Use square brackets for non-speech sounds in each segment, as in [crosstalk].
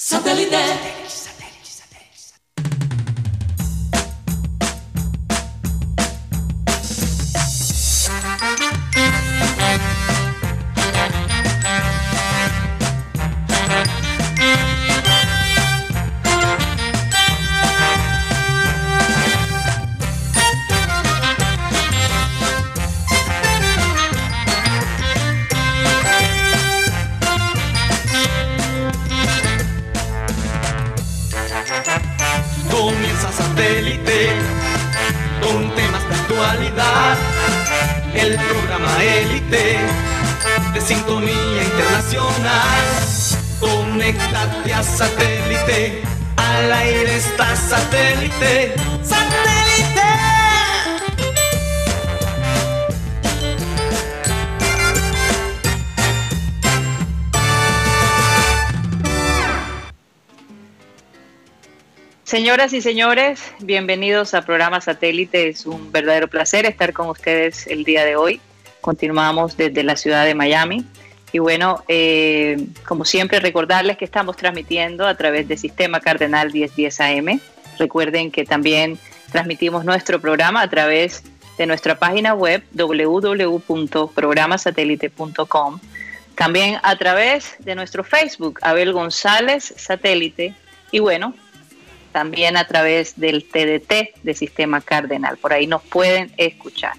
Satellite. Señoras y señores, bienvenidos a programa Satélite. Es un verdadero placer estar con ustedes el día de hoy. Continuamos desde la ciudad de Miami. Y bueno, eh, como siempre, recordarles que estamos transmitiendo a través del Sistema Cardenal 1010 AM. Recuerden que también transmitimos nuestro programa a través de nuestra página web www.programasatélite.com. También a través de nuestro Facebook, Abel González Satélite. Y bueno, también a través del TDT de Sistema Cardenal. Por ahí nos pueden escuchar.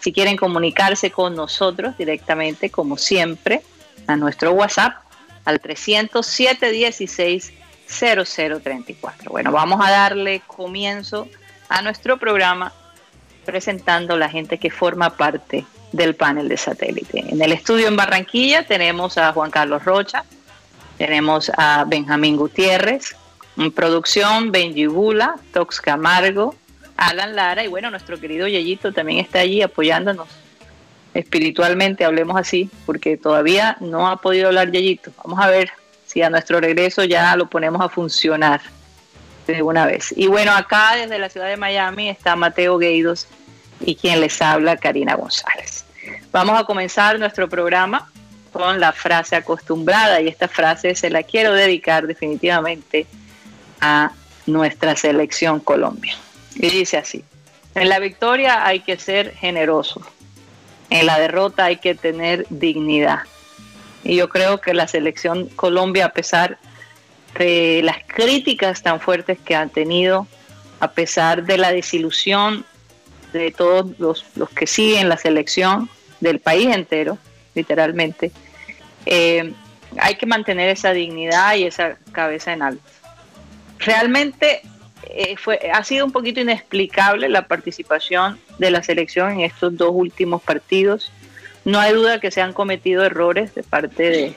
Si quieren comunicarse con nosotros directamente, como siempre, a nuestro WhatsApp al 307 16 0034. Bueno, vamos a darle comienzo a nuestro programa presentando la gente que forma parte del panel de satélite. En el estudio en Barranquilla tenemos a Juan Carlos Rocha, tenemos a Benjamín Gutiérrez, producción, Benji Bula, Tox Camargo, Alan Lara y bueno, nuestro querido Yeyito también está allí apoyándonos espiritualmente, hablemos así, porque todavía no ha podido hablar Yeyito. Vamos a ver si a nuestro regreso ya lo ponemos a funcionar de una vez. Y bueno, acá desde la ciudad de Miami está Mateo Gueidos y quien les habla, Karina González. Vamos a comenzar nuestro programa con la frase acostumbrada y esta frase se la quiero dedicar definitivamente nuestra selección Colombia. Y dice así, en la victoria hay que ser generoso, en la derrota hay que tener dignidad. Y yo creo que la selección Colombia, a pesar de las críticas tan fuertes que han tenido, a pesar de la desilusión de todos los, que siguen la selección del país entero, literalmente, eh, hay que mantener esa dignidad y esa cabeza en alto realmente eh, fue, ha sido un poquito inexplicable la participación de la selección en estos dos últimos partidos. No hay duda que se han cometido errores de parte de,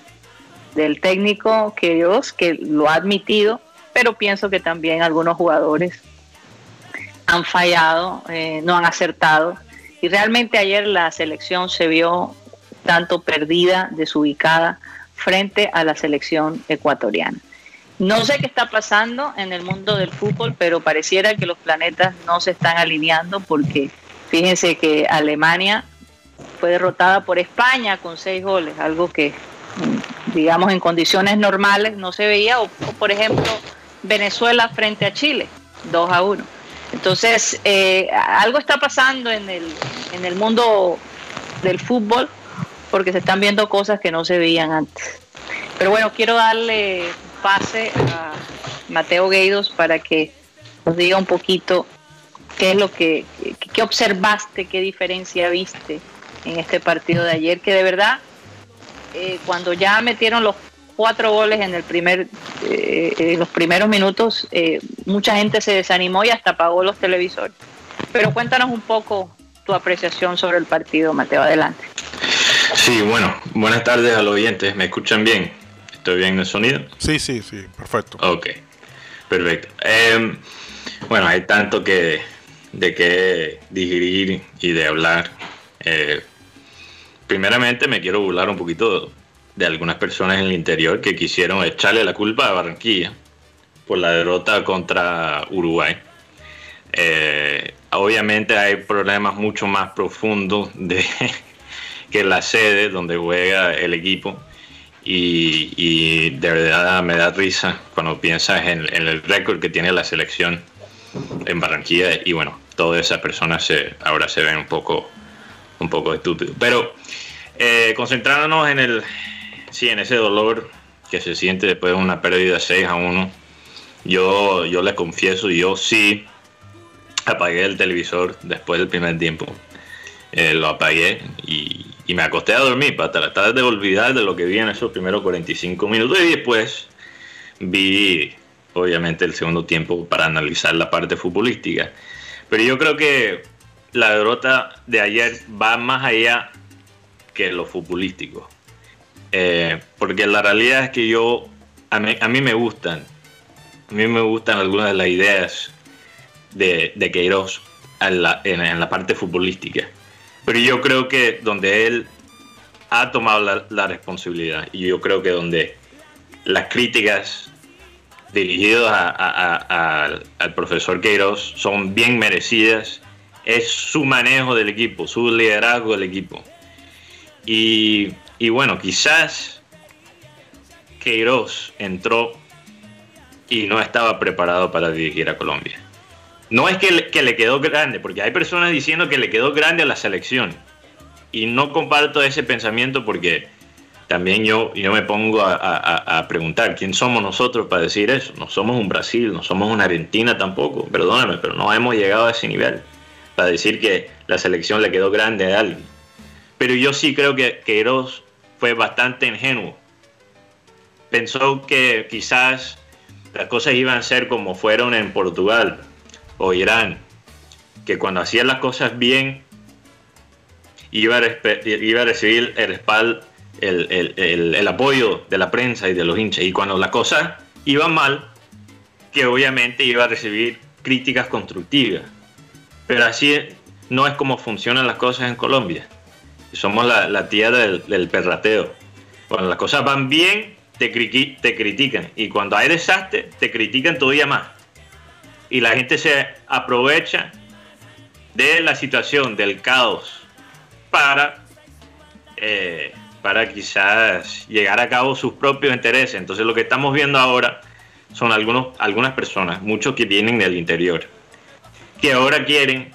del técnico que Dios, que lo ha admitido, pero pienso que también algunos jugadores han fallado, eh, no han acertado. Y realmente ayer la selección se vio tanto perdida, desubicada frente a la selección ecuatoriana. No sé qué está pasando en el mundo del fútbol, pero pareciera que los planetas no se están alineando porque fíjense que Alemania fue derrotada por España con seis goles, algo que digamos en condiciones normales no se veía, o, por ejemplo Venezuela frente a Chile, 2 a 1. Entonces, eh, algo está pasando en el, en el mundo del fútbol porque se están viendo cosas que no se veían antes. Pero bueno, quiero darle pase a Mateo Gueidos para que nos diga un poquito qué es lo que qué observaste, qué diferencia viste en este partido de ayer, que de verdad eh, cuando ya metieron los cuatro goles en el primer eh, los primeros minutos, eh, mucha gente se desanimó y hasta apagó los televisores. Pero cuéntanos un poco tu apreciación sobre el partido, Mateo, adelante. Sí, bueno, buenas tardes a los oyentes, ¿me escuchan bien? ¿Estoy bien el sonido? Sí, sí, sí, perfecto. Ok, perfecto. Em, bueno, hay tanto que de qué digerir y de hablar. Eh, primeramente me quiero burlar un poquito de algunas personas en el interior que quisieron echarle la culpa a Barranquilla por la derrota contra Uruguay. Eh, obviamente hay problemas mucho más profundos de [laughs] que la sede donde juega el equipo y, de verdad me da risa cuando piensas en, el récord que tiene la selección en Barranquilla y bueno, todas esas personas se, ahora se ven un poco, un poco estúpidos. Pero eh, concentrándonos en el, sí, en ese dolor que se siente después de una pérdida 6 a 1, yo, yo les confieso, yo sí apagué el televisor después del primer tiempo. Eh, lo apagué y, y me acosté a dormir para tratar de olvidar de lo que vi en esos primeros 45 minutos y después vi obviamente el segundo tiempo para analizar la parte futbolística. Pero yo creo que la derrota de ayer va más allá que lo futbolístico. Eh, porque la realidad es que yo, a mí, me gustan, a mí me gustan algunas de las ideas de, de Queiroz en la, en la parte futbolística. Pero yo creo que donde él ha tomado la, responsabilidad y yo creo que donde las críticas dirigidas al profesor Queiroz son bien merecidas es su manejo del equipo, su liderazgo del equipo. Y, bueno, quizás Queiroz entró y no estaba preparado para dirigir a Colombia. No es que le, que le quedó grande, porque hay personas diciendo que le quedó grande a la selección. Y no comparto ese pensamiento porque también yo, yo me pongo a, preguntar, ¿quién somos nosotros para decir eso? No somos un Brasil, no somos una Argentina tampoco, perdóname, pero no hemos llegado a ese nivel para decir que la selección le quedó grande a alguien. Pero yo sí creo que Queiroz fue bastante ingenuo. Pensó que quizás las cosas iban a ser como fueron en Portugal, o Irán, que cuando hacían las cosas bien iba a, recibir el respaldo, el, apoyo de la prensa y de los hinchas, y cuando las cosas iban mal, que obviamente iba a recibir críticas constructivas. Pero así no es como funcionan las cosas en Colombia. Somos la, tierra del, perrateo. Cuando las cosas van bien, te, te critican. Y cuando hay desastre, te critican todavía más y la gente se aprovecha de la situación, del caos, para, eh, para quizás llegar a cabo sus propios intereses. Entonces lo que estamos viendo ahora son algunos, algunas personas, muchos que vienen del interior, que ahora quieren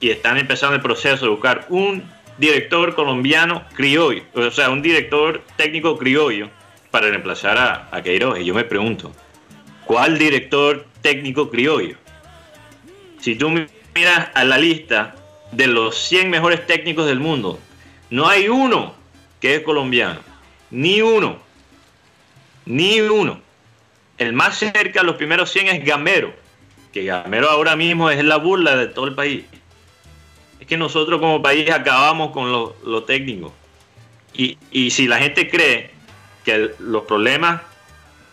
y están empezando el proceso de buscar un director colombiano criollo, o sea, un director técnico criollo para reemplazar a, a Queiroz. Y yo me pregunto, ¿cuál director técnico criollo. Si tú miras a la lista de los 100 mejores técnicos del mundo, no hay uno que es colombiano. Ni uno. Ni uno. El más cerca a los primeros 100 es Gamero, que Gamero ahora mismo es la burla de todo el país. Es que nosotros como país acabamos con lo, técnico. Y, y si la gente cree que los problemas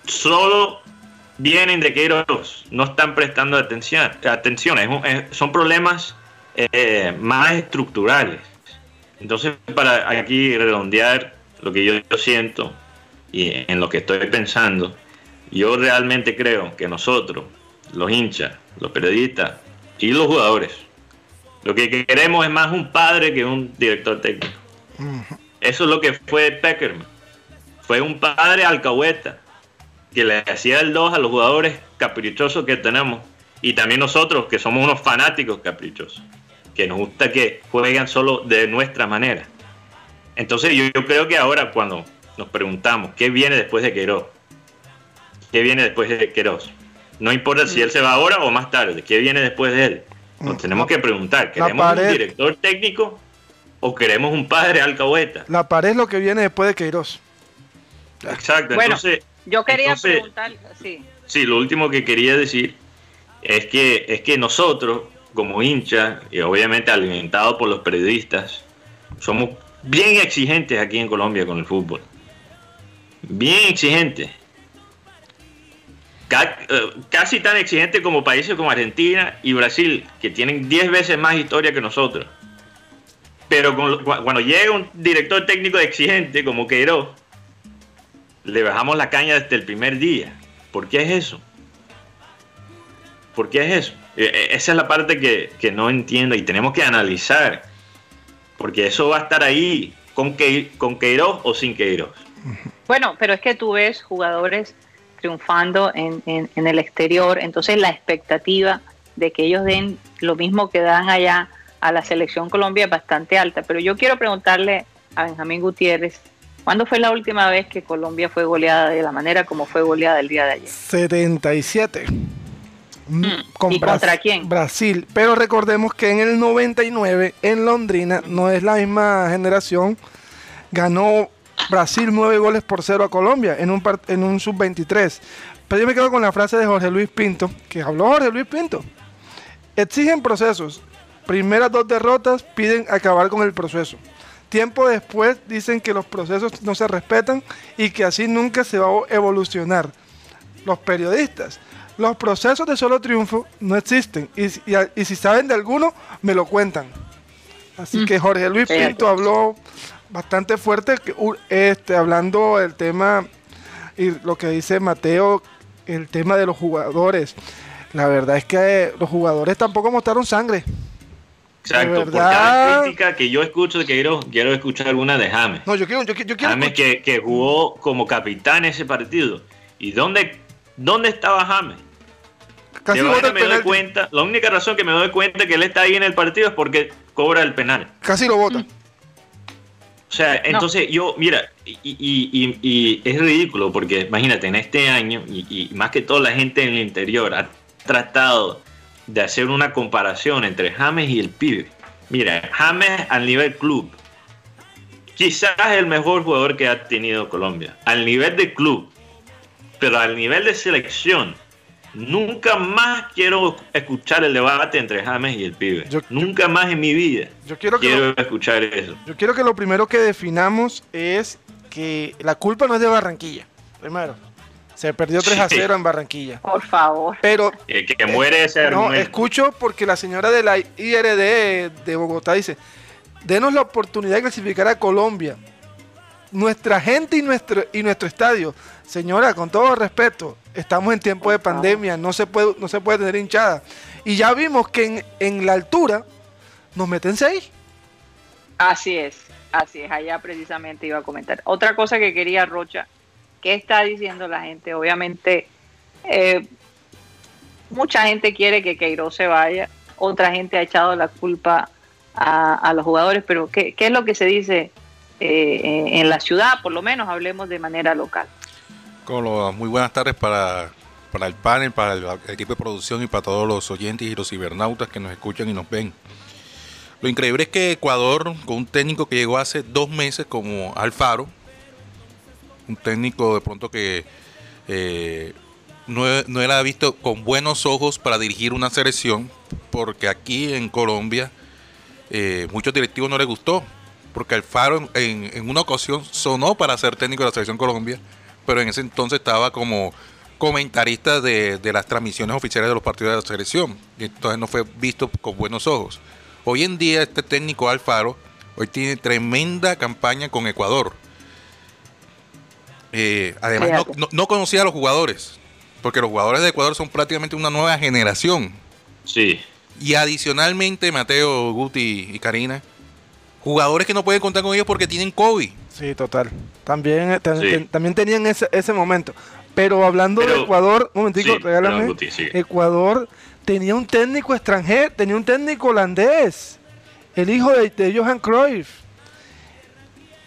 solo vienen de Queiroz, no están prestando atención. atención son problemas eh, más estructurales. Entonces, para aquí redondear lo que yo, siento y en lo que estoy pensando, yo realmente creo que nosotros, los hinchas, los periodistas y los jugadores, lo que queremos es más un padre que un director técnico. Eso es lo que fue Peckerman. Fue un padre alcahueta que le hacía el 2 a los jugadores caprichosos que tenemos y también nosotros que somos unos fanáticos caprichosos, que nos gusta que jueguen solo de nuestra manera. Entonces yo, creo que ahora cuando nos preguntamos qué viene después de Queiroz, qué viene después de Queiroz, no importa si él se va ahora o más tarde, qué viene después de él, nos mm. tenemos que preguntar, ¿queremos un director técnico o queremos un padre alcahueta? La pared es lo que viene después de Queiroz. Exacto, entonces yo quería preguntar, sí. Sí, lo último que quería decir es que, es que nosotros, como hinchas, y obviamente alimentados por los periodistas, somos bien exigentes aquí en Colombia con el fútbol. Bien exigentes. Eh, casi tan exigentes como países como Argentina y Brasil, que tienen 10 veces más historia que nosotros. Pero cuando llega un director técnico exigente como Queiroz, le bajamos la caña desde el primer día. ¿Por qué es eso? ¿Por qué es eso? E, e, esa es la parte que, no entiendo y tenemos que analizar. Porque eso va a estar ahí con, que, con Queiroz o sin Queiroz. Bueno, pero es que tú ves jugadores triunfando en, en, el exterior, entonces la expectativa de que ellos den lo mismo que dan allá a la selección Colombia es bastante alta. Pero yo quiero preguntarle a Benjamín Gutiérrez, ¿cuándo fue la última vez que Colombia fue goleada de la manera como fue goleada el día de ayer? 77. Mm, ¿Y contra quién? Brasil. Pero recordemos que en el 99, en Londrina, no es la misma generación, ganó Brasil nueve goles por cero a Colombia en un, en un sub-23. Pero yo me quedo con la frase de Jorge Luis Pinto, que habló Jorge Luis Pinto. Exigen procesos. Primeras dos derrotas piden acabar con el proceso. Tiempo después dicen que los procesos no se respetan y que así nunca se va a evolucionar. Los periodistas, los procesos de solo triunfo no existen y, y si saben de alguno, me lo cuentan. Así que Jorge Luis Pinto habló bastante fuerte, este, hablando del tema y lo que dice Mateo, el tema de los jugadores. La verdad es que los jugadores tampoco mostraron sangre. Exacto, por cada crítica que yo escucho, quiero, quiero escuchar alguna de James. No, yo quiero, yo, quiero James que, que, jugó como capitán ese partido. ¿Y dónde, dónde estaba James? Casi me doy cuenta, la única razón que me doy cuenta que él está ahí en el partido es porque cobra el penal. Casi lo vota. O sea, entonces yo, mira, y, es ridículo porque imagínate, en este año, y, más que todo la gente en el interior ha tratado de hacer una comparación entre James y el pibe. Mira, James al nivel club, quizás el mejor jugador que ha tenido Colombia, al nivel de club, pero al nivel de selección, Nunca más quiero escuchar el debate entre James y el pibe. Nunca más en mi vida yo quiero, escuchar eso. Yo quiero que lo primero que definamos es que la culpa no es de Barranquilla. Primero, se perdió 3 a 0 en Barranquilla. Por favor. Pero que, muere ese No, escucho porque la señora de la IRD de Bogotá dice, denos la oportunidad de clasificar a Colombia. Nuestra gente y nuestro, y nuestro estadio. Señora, con todo respeto, estamos en tiempo de pandemia, no se puede, no se puede tener hinchada. Y ya vimos que en, la altura nos meten seis. Así es, así es, allá precisamente iba a comentar. Otra cosa que quería Rocha, ¿qué está diciendo la gente? Obviamente, eh, mucha gente quiere que Queiroz se vaya, otra gente ha echado la culpa a, los jugadores, pero ¿qué, es lo que se dice eh, en la ciudad? Por lo menos hablemos de manera local muy buenas tardes para, el panel, para el, equipo de producción y para todos los oyentes y los cibernautas que nos escuchan y nos ven. Lo increíble es que Ecuador, con un técnico que llegó hace dos meses como Alfaro, un técnico de pronto que eh, no, no, era visto con buenos ojos para dirigir una selección, porque aquí en Colombia eh, muchos directivos no les gustó, porque Alfaro en, en una ocasión sonó para ser técnico de la selección Colombia pero en ese entonces estaba como comentarista de, las transmisiones oficiales de los partidos de la selección. Y entonces no fue visto con buenos ojos. Hoy en día este técnico Alfaro hoy tiene tremenda campaña con Ecuador. Eh, además no, conocía a los jugadores, porque los jugadores de Ecuador son prácticamente una nueva generación. Sí. Y adicionalmente, Mateo, Guti y Karina, jugadores que no pueden contar con ellos porque tienen COVID. Sí, total. También, eh, también tenían ese, ese momento. Pero hablando de Ecuador, un momentico, regálame. Ecuador tenía un técnico extranjero, tenía un técnico holandés, el hijo de, Johan Cruyff.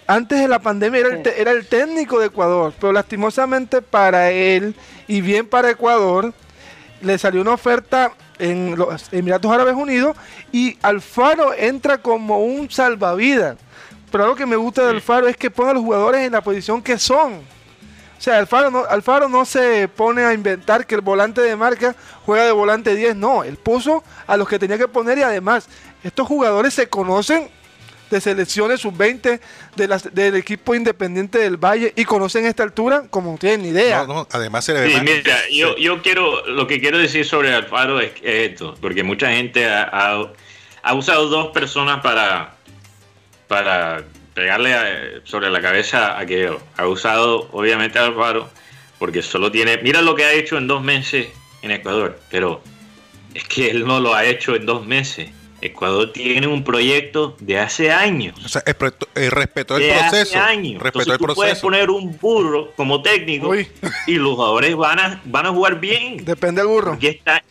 Antes de la pandemia era el, era el técnico de Ecuador, pero lastimosamente para él y bien para Ecuador, le salió una oferta en los Emiratos Árabes Unidos y Alfaro entra como un salvavidas. Pero algo que me gusta de Alfaro es que pone a los jugadores en la posición que son. O sea, Alfaro no, Alfaro no se pone a inventar que el volante de marca juega de volante 10, no, él puso a los que tenía que poner y además estos jugadores se conocen de selecciones sub-20 de del equipo independiente del Valle y conocen esta altura como no tienen ni idea. además se sí, mira, yo, yo quiero, lo que quiero decir sobre Alfaro es, esto, porque mucha gente ha, ha usado dos personas para para pegarle eh, sobre la cabeza a que ha usado obviamente a Alvaro, porque solo tiene, mira lo que ha hecho en dos meses en Ecuador, pero es que él no lo ha hecho en dos meses. Ecuador tiene un proyecto de hace años. O sea, respetó el proceso. Hace años. Respetó el tú puedes poner un burro como técnico y los jugadores van a, van a jugar bien. [laughs] Depende del burro. Porque está,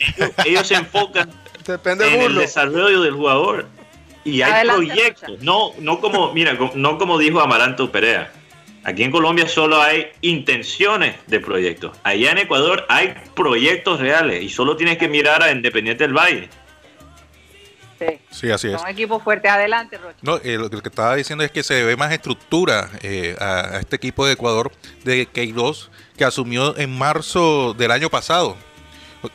ellos, se enfocan [laughs] Depende en el desarrollo del jugador. Y hay proyectos. No, no como, mira, no como dijo Amaranto Perea. Aquí en Colombia solo hay intenciones de proyectos. Allá en Ecuador hay proyectos reales y solo tienes que mirar a Independiente del Valle Sí, así es. Son equipos fuertes adelante. No, eh, lo que estaba diciendo es que se ve más estructura eh, a, este equipo de Ecuador de Queiroz que asumió en marzo del año pasado.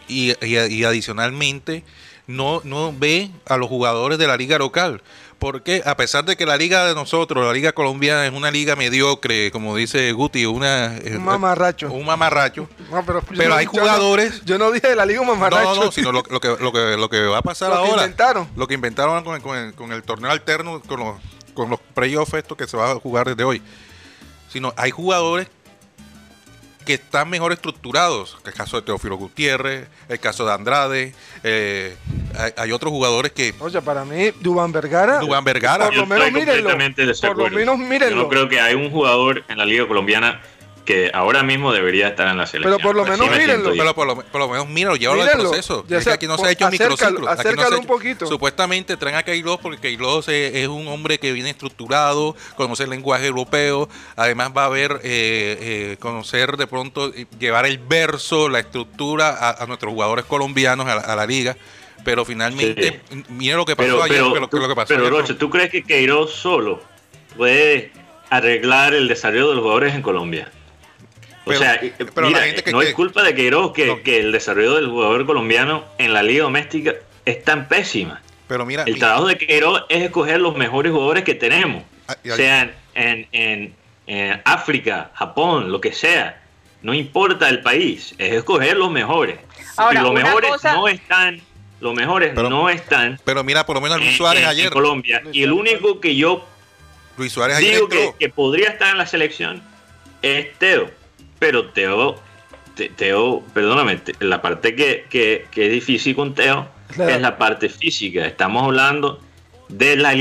Y, y, adicionalmente no, no ve a los jugadores de la liga local porque a pesar de que la liga de nosotros, la liga colombiana es una liga mediocre, como dice Guti, una, un mamarracho. Un mamarracho. pero, hay jugadores... yo no dije de la liga un mamarracho. No, no, sino lo, que, lo, que, lo que va a pasar ahora. [laughs] Lo que inventaron. Lo que inventaron con, el, torneo alterno, con los, con los playoffs estos que se va a jugar desde hoy. Sino hay jugadores que están mejor estructurados. El caso de Teófilo Gutiérrez, el caso de Andrade. Eh, hay, otros jugadores que. Oye, para mí, Dubán Vergara. Dubán Vergara. Por lo menos mírenlo. Por lo menos mírenlo. Yo no creo que hay un jugador en la Liga Colombiana que ahora mismo debería estar en la selección. Pero por lo menos mírenlo. Pero por lo, por lo, menos míralo, llévalo al proceso. Ya que aquí no se ha hecho microciclo. Acércalo un poquito. Supuestamente traen a Keilos porque Keilos es, un hombre que viene estructurado, conoce el lenguaje europeo, además va a ver, eh, eh, conocer de pronto, llevar el verso, la estructura a, nuestros jugadores colombianos, a, la liga pero finalmente, mira lo que pasó ayer. Pero, lo, que pasó pero Roche, ¿tú crees que Queiroz solo puede arreglar el desarrollo de los jugadores en Colombia? O sea, no es culpa de Queiroz que, que, el desarrollo del jugador colombiano en la liga doméstica es tan pésima. Pero mira, el trabajo de Queiroz es escoger los mejores jugadores que tenemos, ah, sean en, en, África, Japón, lo que sea. No importa el país, es escoger los mejores. Ahora, los mejores no están, los mejores no están. Pero mira, por lo menos Luis Suárez ayer. En Colombia. y el único que yo Luis Suárez digo que, que podría estar en la selección es Teo pero Teo, Teo, perdóname, la parte que, es difícil con Teo es la parte física. Estamos hablando de las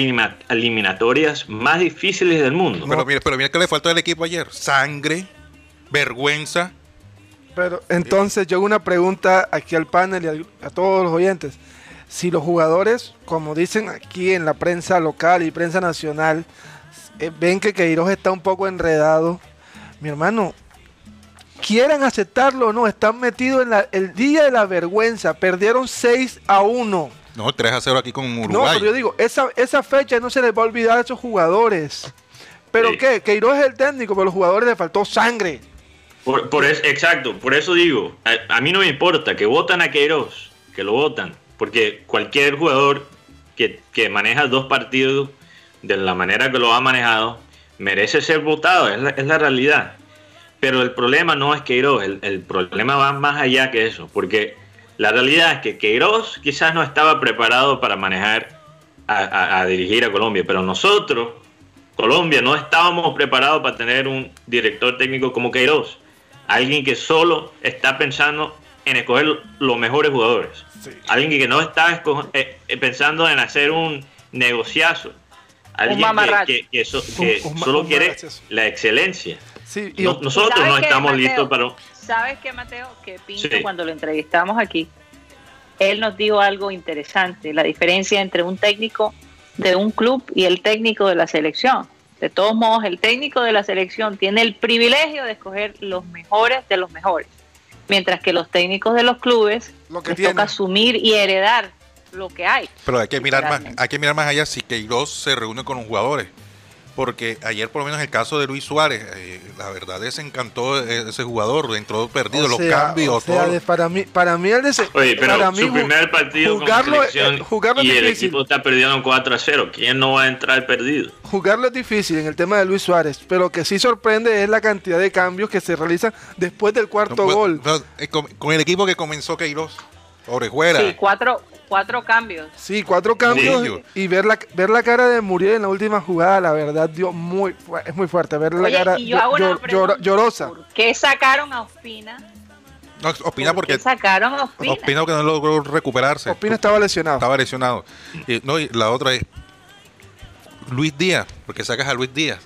eliminatorias más difíciles del mundo. Pero mira, pero mira que le faltó al equipo ayer. Sangre, vergüenza. Pero entonces yo hago una pregunta aquí al panel y a, todos los oyentes. Si los jugadores, como dicen aquí en la prensa local y prensa nacional, eh, ven que Queiroz está un poco enredado, mi hermano, quieran aceptarlo o no, están metidos en el día de la vergüenza. Perdieron 6 a 1. No, 3 a 0 aquí con Uruguay. No, pero yo digo, esa, esa fecha no se les va a olvidar a esos jugadores. ¿Pero qué? Queiroz es el técnico, pero a los jugadores les faltó sangre. Por, exacto, por eso digo, a, mí no me importa que votan a Queiroz, que lo votan, porque cualquier jugador que, maneja dos partidos de la manera que lo ha manejado merece ser votado, es la, es la realidad. Pero el problema no es Queiroz, el, problema va más allá que eso, porque la realidad es que Queiroz quizás no estaba preparado para manejar, a, dirigir a Colombia, pero nosotros, Colombia, no estábamos preparados para tener un director técnico como Queiroz, alguien que solo está pensando en escoger los mejores jugadores, alguien que no está eh, eh, pensando en hacer un negociazo, alguien que, que, solo quiere la excelencia nosotros no estamos listos para... ¿Sabes qué, Mateo? Que Pinto, cuando lo entrevistamos aquí, él nos dijo algo interesante, la diferencia entre un técnico de un club y el técnico de la selección. De todos modos, el técnico de la selección tiene el privilegio de escoger los mejores de los mejores, mientras que los técnicos de los clubes lo que les toca asumir y heredar lo que hay. Pero hay que mirar más, hay que mirar más allá si Queiroz se reúne con los jugadores porque ayer por lo menos el caso de Luis Suárez, eh, la verdad desencantó ese jugador, entró perdido, los cambios, para mí, para mí el de Oye, pero para su primer partido jugarlo, con jugarlo y el equipo está perdiendo 4 a 0, ¿quién no va a entrar perdido? Jugarlo es difícil en el tema de Luis Suárez, pero lo que sí sorprende es la cantidad de cambios que se realizan después del cuarto gol. Eh, con, el equipo que comenzó Queiroz, Orejuela. Sí, cuatro, cuatro cambios. Sí, cuatro cambios y ver la, ver la cara de Muriel en la última jugada, la verdad, dio muy, es muy fuerte. Ver la cara llorosa. ¿Por qué sacaron a Ospina? No, Opina porque. sacaron a Opina? Opina que no logró recuperarse. Opina estaba lesionado. Estaba lesionado. Y, no, y la otra es. Luis Díaz. porque sacas a Luis Díaz?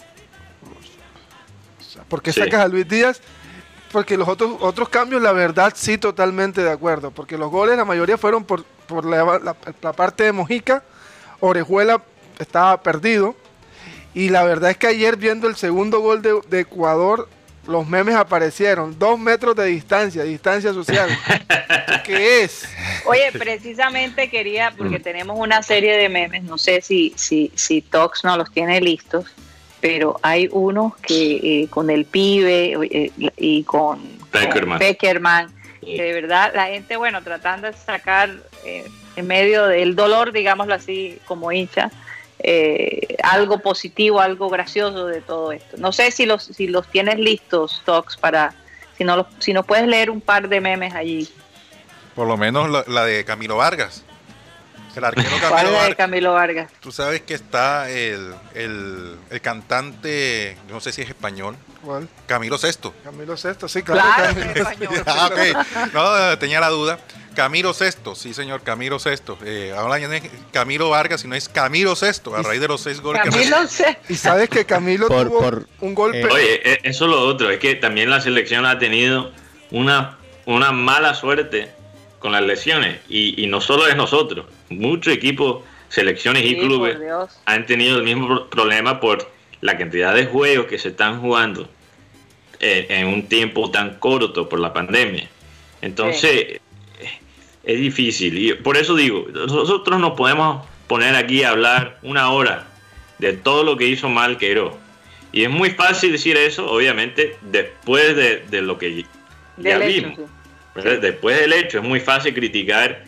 ¿Por qué sacas a Luis Díaz? Porque los otros, otros cambios, la verdad, sí, totalmente de acuerdo. Porque los goles, la mayoría fueron por, por la, parte de Mojica. Orejuela estaba perdido. Y la verdad es que ayer, viendo el segundo gol de, de Ecuador, los memes aparecieron. Dos metros de distancia, distancia social. [laughs] ¿Qué es? Oye, precisamente quería, porque mm. tenemos una serie de memes, no sé si, si, si Tox no los tiene listos, pero hay unos que eh, con el pibe eh, y con Peckerman, de verdad la gente, bueno, tratando de sacar eh, en medio del dolor, digámoslo así, como hincha, eh, algo positivo, algo gracioso de todo esto. No sé si los, si los tienes listos, Tox, para, si no, si no puedes leer un par de memes allí. Por lo menos la, de Camilo Vargas. El arquero [laughs] Camilo, Vargas. Camilo Vargas. Tú sabes que está el, el, el cantante, no sé si es español, ¿Cuál? Camilo Sexto. Camilo Sexto, sí, claro. [laughs] ah, No, tenía la duda. Camilo Sexto, sí señor, Camilo Sexto. Eh, ahora ya no es Camilo Vargas, sino es Camilo Sexto, a raíz de los seis goles Camilo que Y sabes que Camilo tuvo un golpe. Eh, Oye, eh, eso es lo otro, es que también la selección ha tenido una, una mala suerte con las lesiones. Y, no solo es nosotros, muchos equipos, selecciones y clubes han tenido el mismo problema por la cantidad de juegos que se están jugando en un tiempo tan corto por la pandemia. Entonces, es difícil. Y por eso digo, nosotros nos podemos poner aquí a hablar una hora de todo lo que hizo mal Queiroz. Y es muy fácil decir eso, obviamente, después de, lo que ya vimos. Después del hecho, es muy fácil criticar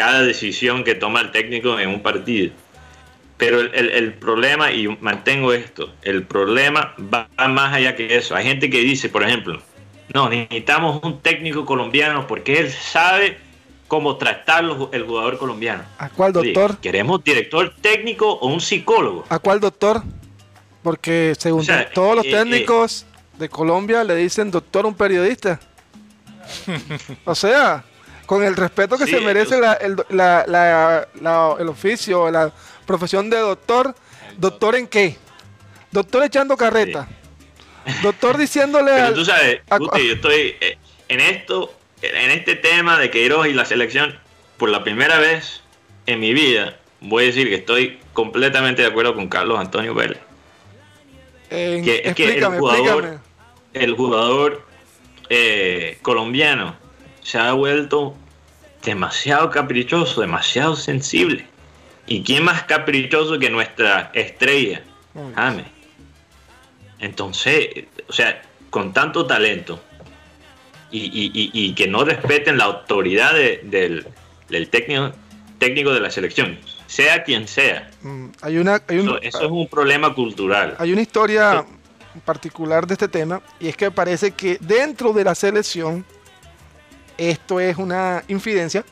cada decisión que toma el técnico en un partido. Pero el, el, problema, y mantengo esto, el problema va más allá que eso. Hay gente que dice, por ejemplo, no, necesitamos un técnico colombiano porque él sabe cómo tratar el jugador colombiano. ¿A cuál doctor? ¿Queremos director técnico o un psicólogo? ¿A cuál doctor? Porque según todos los eh, eh, técnicos de Colombia le dicen doctor a un periodista. [laughs] o sea, con el respeto que se merece el, oficio, la profesión de doctor, ¿doctor en qué? Doctor echando carreta. Doctor diciéndole Pero tú sabes, yo estoy eh, en esto en este tema de Queiroz y la selección, por la primera vez en mi vida, voy a decir que estoy completamente de acuerdo con Carlos Antonio Vélez. que, es que el jugador, el jugador eh, colombiano se ha vuelto demasiado caprichoso, demasiado sensible. ¿Y quién más caprichoso que nuestra estrella? James. Entonces, o sea, con tanto talento, y, que no respeten la autoridad del, técnico, técnico de la selección, sea quien sea. Mm, hay una, eso, es un problema cultural. Hay una historia particular de este tema y es que parece que dentro de la selección esto es una infidencia.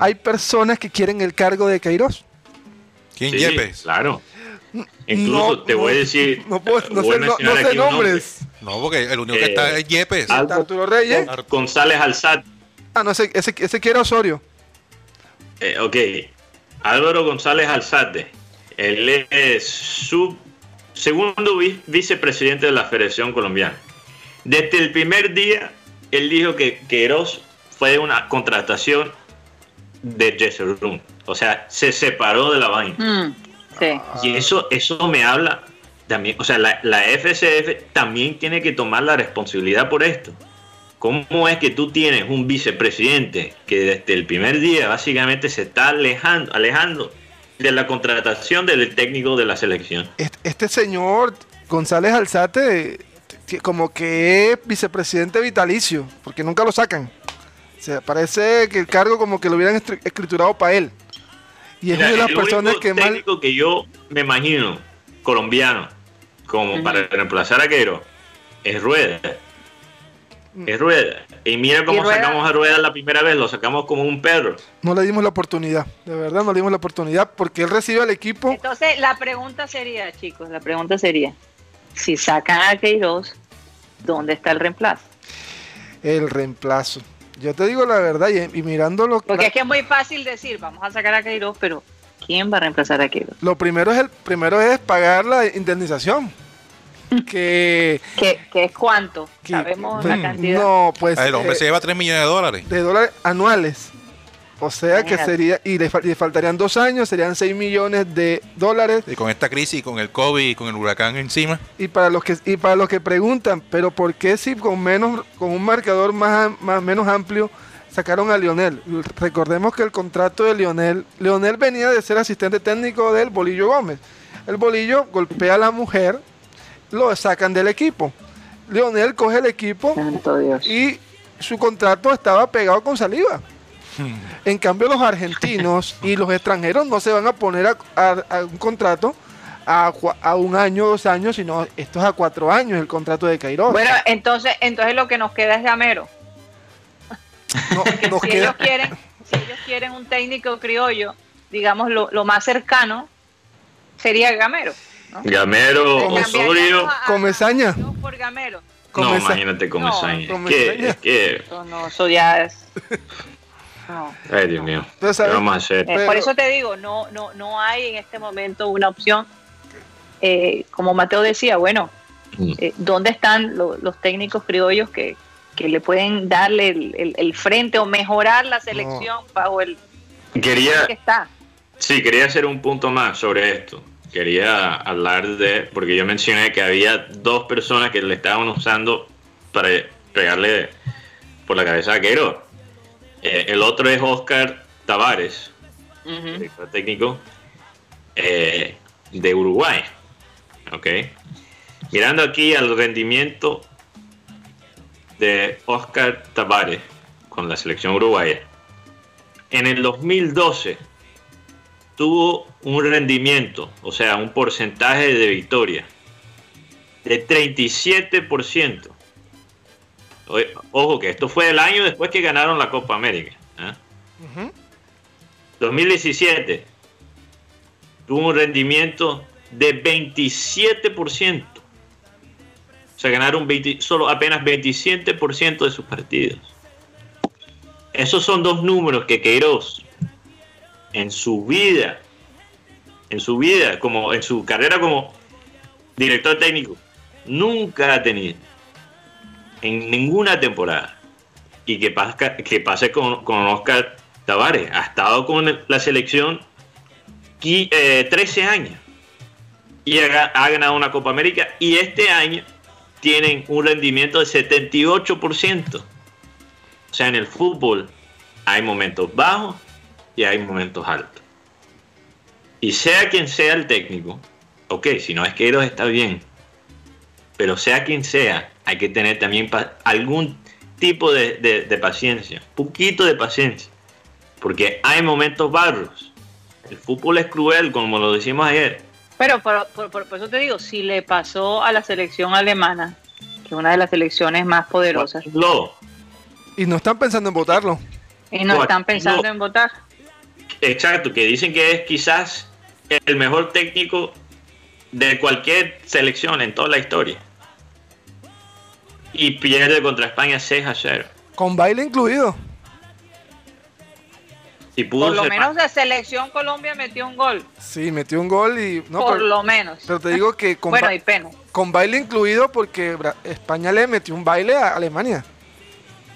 Hay personas que quieren el cargo de Queiroz. ¿Quién Yepes? Claro. Incluso te voy a decir. No, puedo, no, sé, no, sé nombres. No, porque el único que está es Yepes. Arturo Reyes. González Alzate. Ah, no, ese, ese, ese quiere Osorio. Eh, ok. Álvaro González Alzate. Él es su segundo vicepresidente de la Federación Colombiana. Desde el primer día, él dijo que Queiroz fue una contratación de Jesse Room. O sea, se separó de la vaina. Mm, sí. Y eso, eso me habla también, o sea, la, la FCF también tiene que tomar la responsabilidad por esto. ¿Cómo es que tú tienes un vicepresidente que desde el primer día básicamente se está alejando, alejando de la contratación del técnico de la selección? Este señor González Alzate como que es vicepresidente vitalicio, porque nunca lo sacan. O sea, parece que el cargo como que lo hubieran escriturado para él. Y es una de las personas que más... que yo me imagino, colombiano, como para reemplazar a Quero, es Rueda. Es Rueda. Y mira cómo sacamos a Rueda la primera vez, lo sacamos como un perro. No le dimos la oportunidad, de verdad no le dimos la oportunidad porque él recibe al equipo. Entonces la pregunta sería, chicos, la pregunta sería, si sacan a Queiroz, ¿dónde está el reemplazo? el reemplazo. Yo te digo la verdad, y, mirando lo que... Porque es que es muy fácil decir, vamos a sacar a Queiroz, pero ¿quién va a reemplazar a Queiroz? Lo primero es, el, primero es pagar la indemnización. [laughs] que, ¿Qué, es cuánto? Sabemos la cantidad. No, pues. El hombre se lleva 3 millones de dólares. De dólares anuales. O sea que sería, y le, faltarían dos años, serían 6 millones de dólares. Y con esta crisis, con el COVID y con el huracán encima. Y para los que, y para los que preguntan, pero ¿por qué si con menos, con un marcador más, más menos amplio sacaron a Lionel? Recordemos que el contrato de Lionel, Lionel venía de ser asistente técnico del Bolillo Gómez. El Bolillo golpea a la mujer, lo sacan del equipo. Lionel coge el equipo y su contrato estaba pegado con saliva. En cambio, los argentinos [laughs] y los extranjeros no se van a poner a, un contrato a, un año, dos años, sino esto es a cuatro años el contrato de Cairo. Bueno, entonces, entonces lo que nos queda es Gamero. [laughs] si, ellos quieren, si ellos quieren un técnico criollo, digamos, lo, más cercano sería Gamero. Gamero, Osorio. Comesaña. Por Gamero. No, imagínate Comesaña. es que, no, eso ya es. [laughs] Ay, Dios mío. vamos a hacer? Eh, por eso te digo, no, no, no hay en este momento una opción. Eh, como Mateo decía, bueno, mm. eh, ¿dónde están los técnicos criollos que, le pueden darle el, frente o mejorar la selección bajo el quería, que está? Sí, quería hacer un punto más sobre esto. Quería hablar de, porque yo mencioné que había dos personas que le estaban usando para pegarle por la cabeza a Quero eh, el otro es Oscar Tavares, director técnico eh, de Uruguay. Ok. Mirando aquí al rendimiento de Oscar Tavares con la selección uruguaya. En el 2012 tuvo un rendimiento, o sea, un porcentaje de victoria de 37%. Ojo que esto fue el año después que ganaron la Copa América. 2017 ¿eh? tuvo un rendimiento de 27%. O sea, ganaron solo apenas 27% de sus partidos. Esos son dos números que Queiroz en su vida, en su vida, como en su carrera como director técnico, nunca ha tenido en ninguna temporada. Y que, pasa, que pase con, Oscar Tavares. Ha estado con la selección 13 eh, años. Y ha, ganado una Copa América. Y este año tienen un rendimiento de 78%. O sea, en el fútbol hay momentos bajos y hay momentos altos. Y sea quien sea el técnico, ok, si no es que está bien, pero sea quien sea, hay que tener también algún tipo de, paciencia, poquito de paciencia, porque hay momentos barros. El fútbol es cruel, como lo decimos ayer. Pero por, eso te digo, si le pasó a la selección alemana, que es una de las selecciones más poderosas. Y no están pensando en votarlo. Y no están pensando en votar. Exacto, que dicen que es quizás el mejor técnico de cualquier selección en toda la historia y pierde contra España 6 a 0. Con baile incluido. Y Por lo menos la selección Colombia metió un gol. Sí, metió un gol y... No, Por lo menos. Pero te digo que con, bueno, hay pena. con baile incluido porque España le metió un baile a Alemania.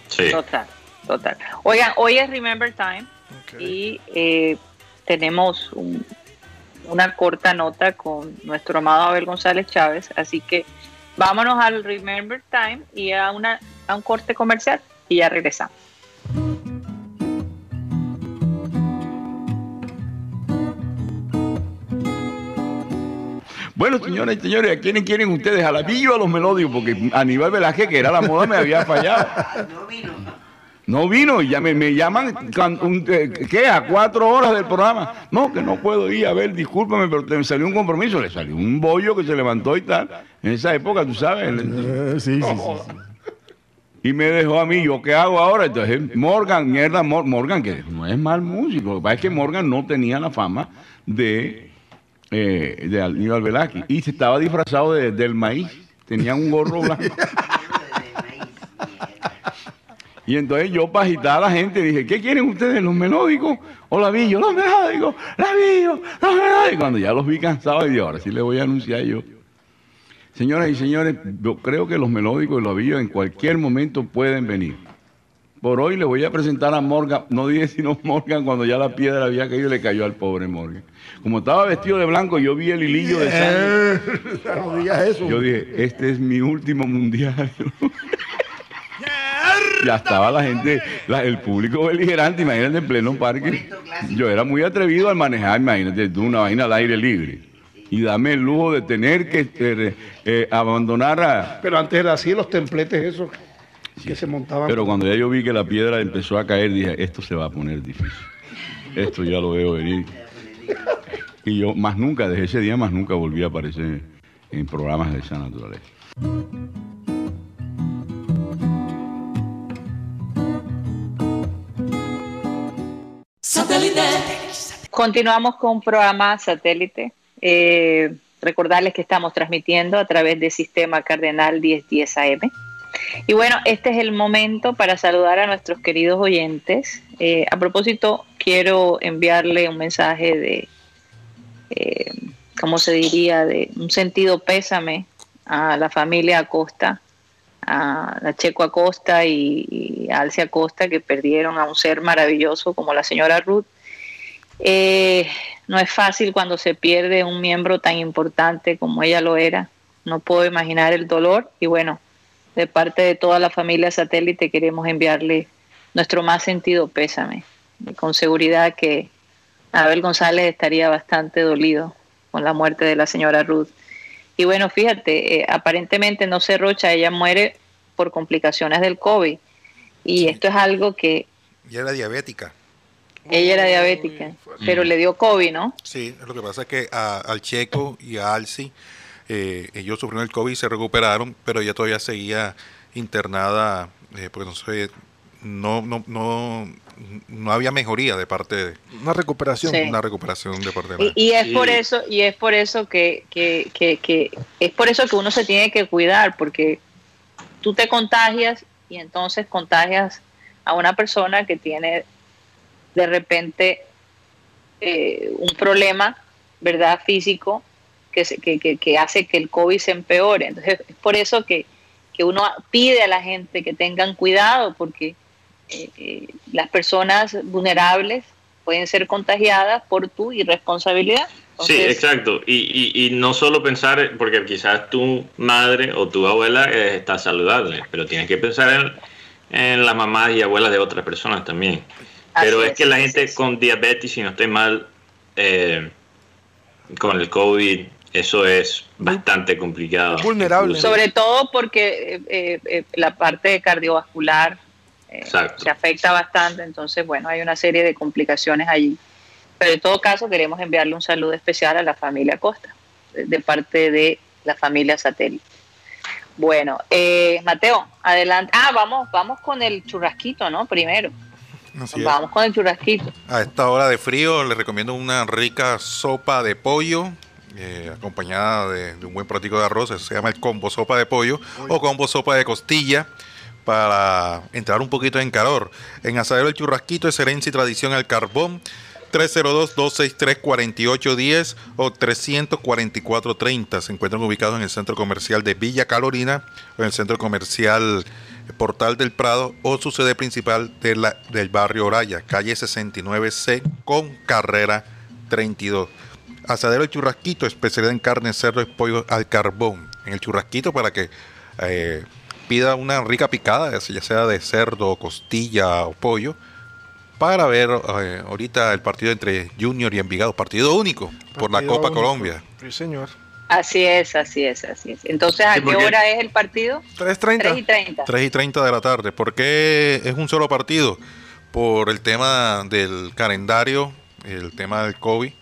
Sí. Total, total. Oigan, hoy es Remember Time y eh, tenemos una corta nota con nuestro amado Abel González Chávez, así que Vámonos al Remember Time y a, una, a un corte comercial y ya regresamos. Bueno, señoras y señores, ¿a quiénes quieren ustedes? ¿A la Villa o a los melódicos? Porque Aníbal Velázquez, que era la moda, me había fallado. [laughs] No vino. No vino y ya me, llaman, eh, ¿qué? A cuatro horas del programa. No, que no puedo ir a ver, discúlpame, pero te salió un compromiso. Le salió un bollo que se levantó y tal. En esa época, tú sabes. Eh, sí, sí, sí, Y me dejó a mí, ¿yo qué hago ahora? Entonces, Morgan, mierda, Morgan, que no es mal músico. Lo que pasa es que Morgan no tenía la fama de, eh, de Aníbal Velázquez. Y se estaba disfrazado de, del maíz. Tenía un gorro blanco. [laughs] [laughs] Y entonces yo para agitar a la gente dije, ¿qué quieren ustedes, los melódicos o la Villo? Los melódicos, la Villo, los melódicos. Cuando ya los vi cansados, dije, ahora sí les voy a anunciar yo. Señoras y señores, yo creo que los melódicos y la Villo en cualquier momento pueden venir. Por hoy le voy a presentar a Morgan, no dije sino [laughs] Morgan cuando ya la piedra había caído y le cayó al pobre Morgan. Como estaba vestido de blanco, yo vi el hilillo de sangre. [laughs] no digas eso. Yo dije, este es mi último mundial. [laughs] ya estaba la gente, el público beligerante, imagínate en pleno parque. Yo era muy atrevido al manejar, imagínate, una vaina al aire libre. Y dame el lujo de tener que este, eh, abandonar a... Pero antes era así, los templetes esos que se montaban. Pero cuando ya yo vi que la piedra empezó a caer, dije, esto se va a poner difícil. Esto ya lo veo venir. Y yo más nunca, desde ese día más nunca volví a aparecer en programas de esa naturaleza. Continuamos con un programa satélite. Eh, recordarles que estamos transmitiendo a través del sistema Cardenal 1010 AM y bueno, este es el momento para saludar a nuestros queridos oyentes. Eh, a propósito, quiero enviarle un mensaje de, eh, ¿cómo se diría?, de un sentido pésame a la familia Acosta, a la Checo Acosta y, a Alcia Acosta, que perdieron a un ser maravilloso como la señora Ruth. Eh, no es fácil cuando se pierde un miembro tan importante como ella lo era. No puedo imaginar el dolor y bueno, de parte de toda la familia satélite queremos enviarle nuestro más sentido pésame. Y con seguridad que Abel González estaría bastante dolido con la muerte de la señora Ruth. Y bueno, fíjate, eh, aparentemente no se rocha, ella muere por complicaciones del COVID. Y esto es algo que... Ella era diabética. Ella era diabética, pero le dio COVID, ¿no? Sí, lo que pasa es que al Checo y a Alci eh, ellos sufrieron el COVID y se recuperaron, pero ella todavía seguía internada eh, porque no, sé, no, no, no, no había mejoría de parte de una recuperación. Una recuperación de parte de y, y es por eso y es por eso que, que, que, que, es por eso que uno se tiene que cuidar porque tú te contagias y entonces contagias a una persona que tiene de repente eh, un problema verdad físico que, que, hace que el COVID se empeore. Entonces, es por eso que, uno pide a la gente que tengan cuidado, porque eh, eh, las personas vulnerables pueden ser contagiadas por tu irresponsabilidad. sí, exacto. Y, y, no solo pensar, porque quizás tu madre o tu abuela está saludable, pero tienes que pensar en, en, las mamás y abuelas de otras personas también. Pero es, que la gente con diabetes, si no estoy mal, con el COVID eso es bastante complicado. Vulnerable. Sobre todo porque eh, eh, eh, la parte cardiovascular se afecta bastante, entonces, bueno, hay una serie de complicaciones allí. Pero en todo caso, queremos enviarle un saludo especial a la familia Costa, de parte de la familia Satélite. Bueno, Mateo, adelante. Ah, vamos, vamos con el churrasquito, ¿no? Primero. Vamos con el churrasquito. A esta hora de frío les recomiendo una rica sopa de pollo eh, acompañada de, un buen platico de arroz, eso se llama el combo sopa de pollo o combo sopa de costilla para entrar un poquito en calor. En Asadero el Churrasquito, excelencia y tradición al carbón. 302-263-4810 o 344-30. Se encuentran ubicados en el centro comercial de Villa Carolina o en el centro comercial Portal del Prado o su sede principal de la, del barrio Oraya, calle 69C con carrera 32. Asadero El Churrasquito, especialidad en carne, cerdo y pollo al carbón. En el churrasquito para que eh, pida una rica picada, ya sea de cerdo, costilla o pollo, para ver eh, ahorita el partido entre Junior y Envigado, partido único por la Copa Colombia. Sí, señor. Así es, así es, así es. Entonces, ¿a qué hora es el partido? 3.30. 3 y 30. 3 y 30 de la tarde. ¿Por qué es un solo partido? Por el tema del calendario, el tema del COVID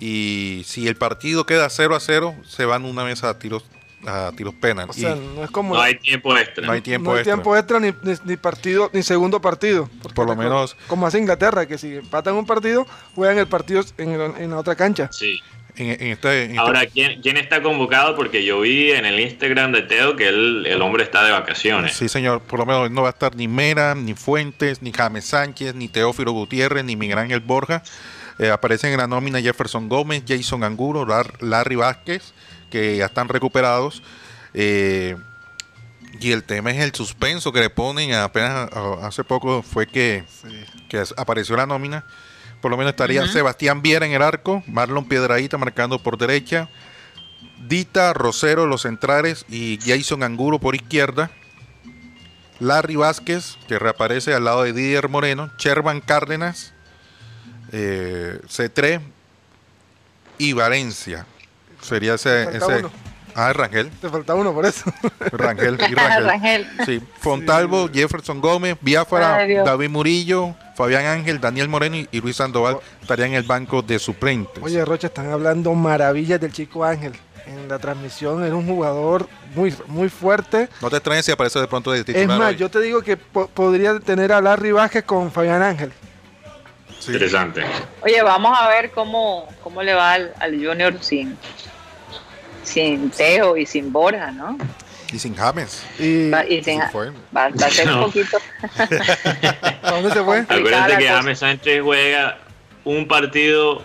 y si el partido queda 0 a 0, se van una vez a tiros a tiros penal. no es como. No hay tiempo extra. No hay tiempo extra. tiempo extra ni, ni, partido, ni segundo partido. Por lo menos. Como hace Inglaterra, que si empatan un partido, juegan el partido en, en la otra cancha. Sí. Este, Ahora, ¿quién, ¿quién, está convocado? Porque yo vi en el Instagram de Teo que el, el, hombre está de vacaciones. Sí, señor. Por lo menos no va a estar ni Mera, ni Fuentes, ni James Sánchez, ni Teófilo Gutiérrez, ni Miguel Ángel Borja. Eh, aparecen en la nómina Jefferson Gómez, Jason Anguro, Larry Vázquez, que ya están recuperados. Eh, y el tema es el suspenso que le ponen. Apenas hace poco fue que, que apareció la nómina por lo menos estaría Sebastián Viera en el arco, Marlon Piedraíta marcando por derecha, Dita Rosero los centrales y Jason Anguro por izquierda. Larry Vázquez, que reaparece al lado de Didier Moreno, Chervan Cárdenas, eh, C3 y Valencia. Sería ese. ese ah, Rangel. Te falta uno por eso. [laughs] Rangel y [laughs] Rangel. Sí. Fontalvo, Jefferson Gómez, Biafara, David Murillo, Fabián Ángel, Daniel Moreno y Luis Sandoval oh. estarían en el banco de suplentes. Oye, Rocha, están hablando maravillas del chico Ángel. En la transmisión era un jugador muy, muy fuerte. No te extrañes si aparece de pronto de titular. Es más, yo te digo que podría tener a Larry Vázquez con Fabián Ángel. Interesante. Oye, vamos a ver cómo, cómo le va al, Junior sin, sin Teo y sin Borja, ¿no? Y sin James. Y, sin, fue. Va, a ser [laughs] un poquito. dónde se fue? Acuérdate que James Sánchez juega un partido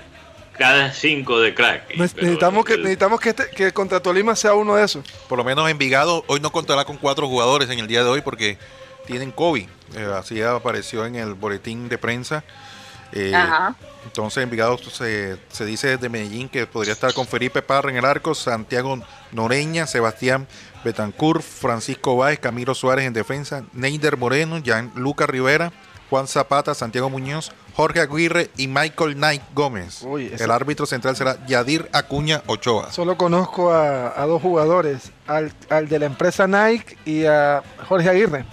cada cinco de crack. Necesitamos, que, necesitamos que, este, que contra Tolima sea uno de esos. Por lo menos Envigado hoy no contará con cuatro jugadores en el día de hoy porque tienen COVID. Eh, así apareció en el boletín de prensa. Eh, entonces Envigado se, se dice desde Medellín que podría estar con Felipe Parra en el arco, Santiago Noreña, Sebastián Betancourt, Francisco Báez, Camilo Suárez en defensa, Neider Moreno, Jan Luca Rivera, Juan Zapata, Santiago Muñoz, Jorge Aguirre y Michael Knight Gómez. el árbitro central será Yadir Acuña Ochoa. Solo conozco a, dos jugadores, al, de la empresa Nike y a Jorge Aguirre.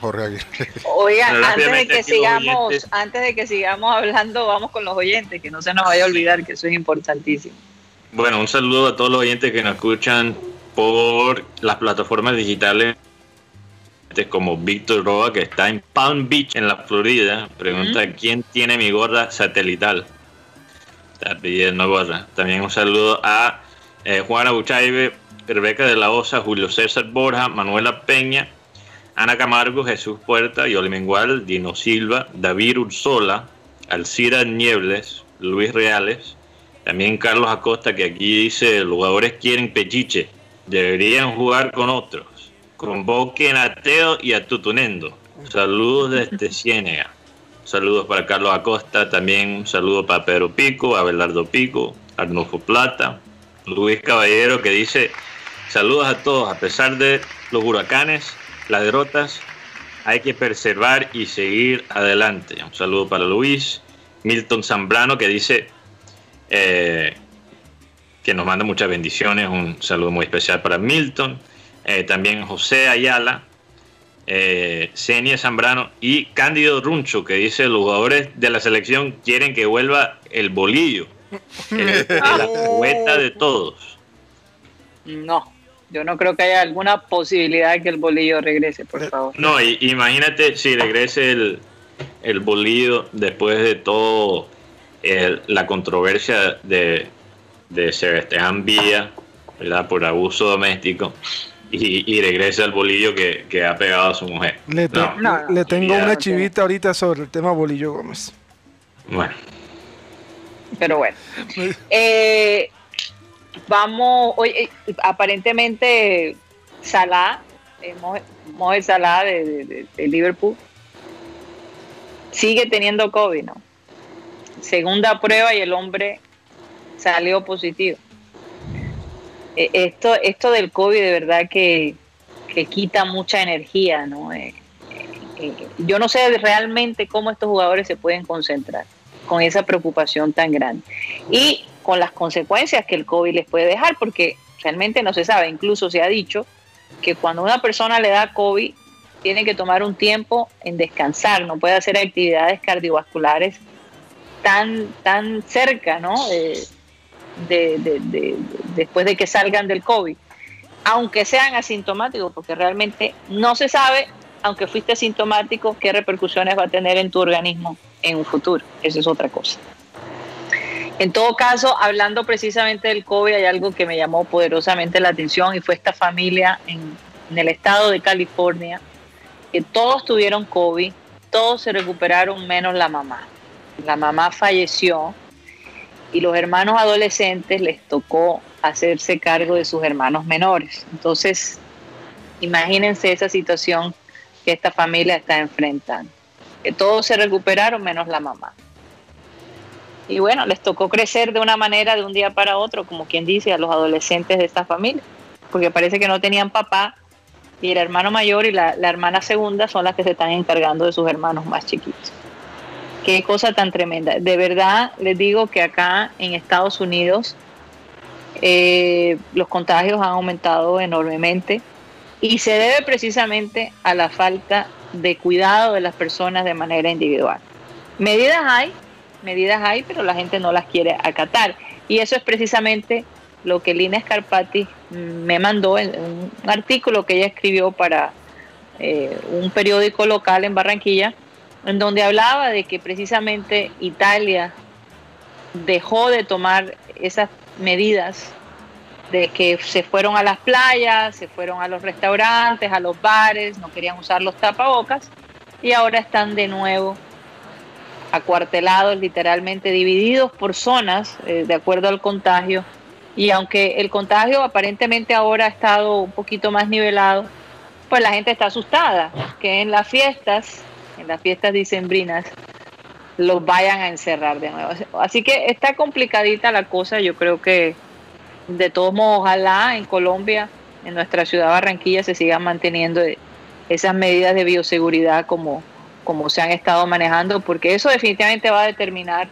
Jorge Aguirre. Oiga, antes de que sigamos, antes de que sigamos hablando, vamos con los oyentes, que no se nos vaya a olvidar que eso es importantísimo. Bueno, un saludo a todos los oyentes que nos escuchan por las plataformas digitales como Víctor Roa, que está en Palm Beach, en la Florida. Pregunta, ¿quién tiene mi gorra satelital? Está pidiendo gorra. También un saludo a eh, Juana Buchaibe, Rebeca de la Osa, Julio César Borja, Manuela Peña, Ana Camargo, Jesús Puerta, Yoli Mengual, Dino Silva, David Ursola, Alcira Niebles, Luis Reales, también Carlos Acosta, que aquí dice, los jugadores quieren pechiche deberían jugar con otros. Convoquen a Teo y a Tutunendo. Saludos desde [laughs] Ciénega. Saludos para Carlos Acosta, también un saludo para Pedro Pico, Abelardo Pico, Arnulfo Plata, Luis Caballero que dice saludos a todos, a pesar de los huracanes, las derrotas, hay que preservar y seguir adelante. Un saludo para Luis, Milton Zambrano que dice eh, que nos manda muchas bendiciones. Un saludo muy especial para Milton. Eh, también José Ayala, eh, Zambrano y Cándido Runcho, que dice los jugadores de la selección quieren que vuelva el bolillo. la [laughs] cubeta de todos. No, yo no creo que haya alguna posibilidad de que el bolillo regrese, por favor. No, imagínate si regrese el, el bolillo después de todo la controversia de de Sebastián Villa, ¿verdad? Por abuso doméstico. Y, regresa al bolillo que, ha pegado a su mujer. Le, tengo una chivita ahorita sobre el tema Bolillo Gómez. Bueno. Pero bueno. [laughs] Eh, vamos, hoy aparentemente Salah, eh, Salah de, Liverpool, sigue teniendo COVID, ¿no? Segunda prueba y el hombre salió positivo. Eh, esto, esto del COVID de verdad que, quita mucha energía, ¿no? Eh, eh, yo no sé realmente cómo estos jugadores se pueden concentrar con esa preocupación tan grande y con las consecuencias que el COVID les puede dejar, porque realmente no se sabe, incluso se ha dicho que cuando una persona le da COVID tiene que tomar un tiempo en descansar, no puede hacer actividades cardiovasculares tan, tan cerca, ¿no? de, después de que salgan del COVID, aunque sean asintomáticos, porque realmente no se sabe, aunque fuiste asintomático, qué repercusiones va a tener en tu organismo en un futuro. Esa es otra cosa. En todo caso, hablando precisamente del COVID, hay algo que me llamó poderosamente la atención y fue esta familia en, el estado de California, que todos tuvieron COVID, todos se recuperaron menos la mamá. La mamá falleció y los hermanos adolescentes les tocó hacerse cargo de sus hermanos menores. Entonces, imagínense esa situación que esta familia está enfrentando. Que todos se recuperaron menos la mamá. Y bueno, les tocó crecer de una manera de un día para otro, como quien dice, a los adolescentes de esta familia, porque parece que no tenían papá y el hermano mayor y la, hermana segunda son las que se están encargando de sus hermanos más chiquitos. Qué cosa tan tremenda. De verdad les digo que acá en Estados Unidos eh, los contagios han aumentado enormemente y se debe precisamente a la falta de cuidado de las personas de manera individual. Medidas hay, medidas hay, pero la gente no las quiere acatar. Y eso es precisamente lo que Lina Scarpati me mandó en un artículo que ella escribió para eh, un periódico local en Barranquilla, en donde hablaba de que precisamente Italia dejó de tomar esas medidas de que se fueron a las playas, se fueron a los restaurantes, a los bares, no querían usar los tapabocas y ahora están de nuevo acuartelados, literalmente divididos por zonas, eh, de acuerdo al contagio. Y aunque el contagio aparentemente ahora ha estado un poquito más nivelado, pues la gente está asustada que en las fiestas, en las fiestas dicembrinas, los vayan a encerrar de nuevo. Así que está complicadita la cosa. Yo creo que de todos modos, ojalá en Colombia, en nuestra ciudad Barranquilla, se sigan manteniendo esas medidas de bioseguridad como, como se han estado manejando, porque eso definitivamente va a determinar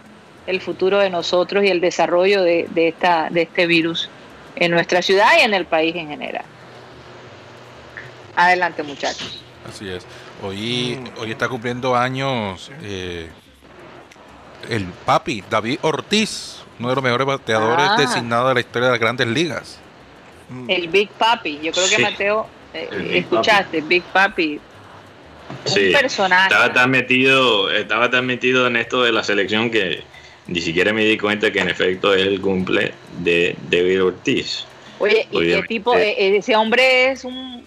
el futuro de nosotros y el desarrollo de, esta, de este virus en nuestra ciudad y en el país en general. Adelante, muchachos. Así es. Hoy, hoy está cumpliendo años eh, el papi David Ortiz, uno de los mejores bateadores ah. designados de la historia de las grandes ligas. El Big Papi, yo creo que Mateo, eh, escuchaste, Big Papi, sí, personaje. Estaba tan metido, estaba tan metido en esto de la selección que ni siquiera me di cuenta que en efecto es el cumple de David Ortiz. Oye, y qué tipo, e, ese hombre es un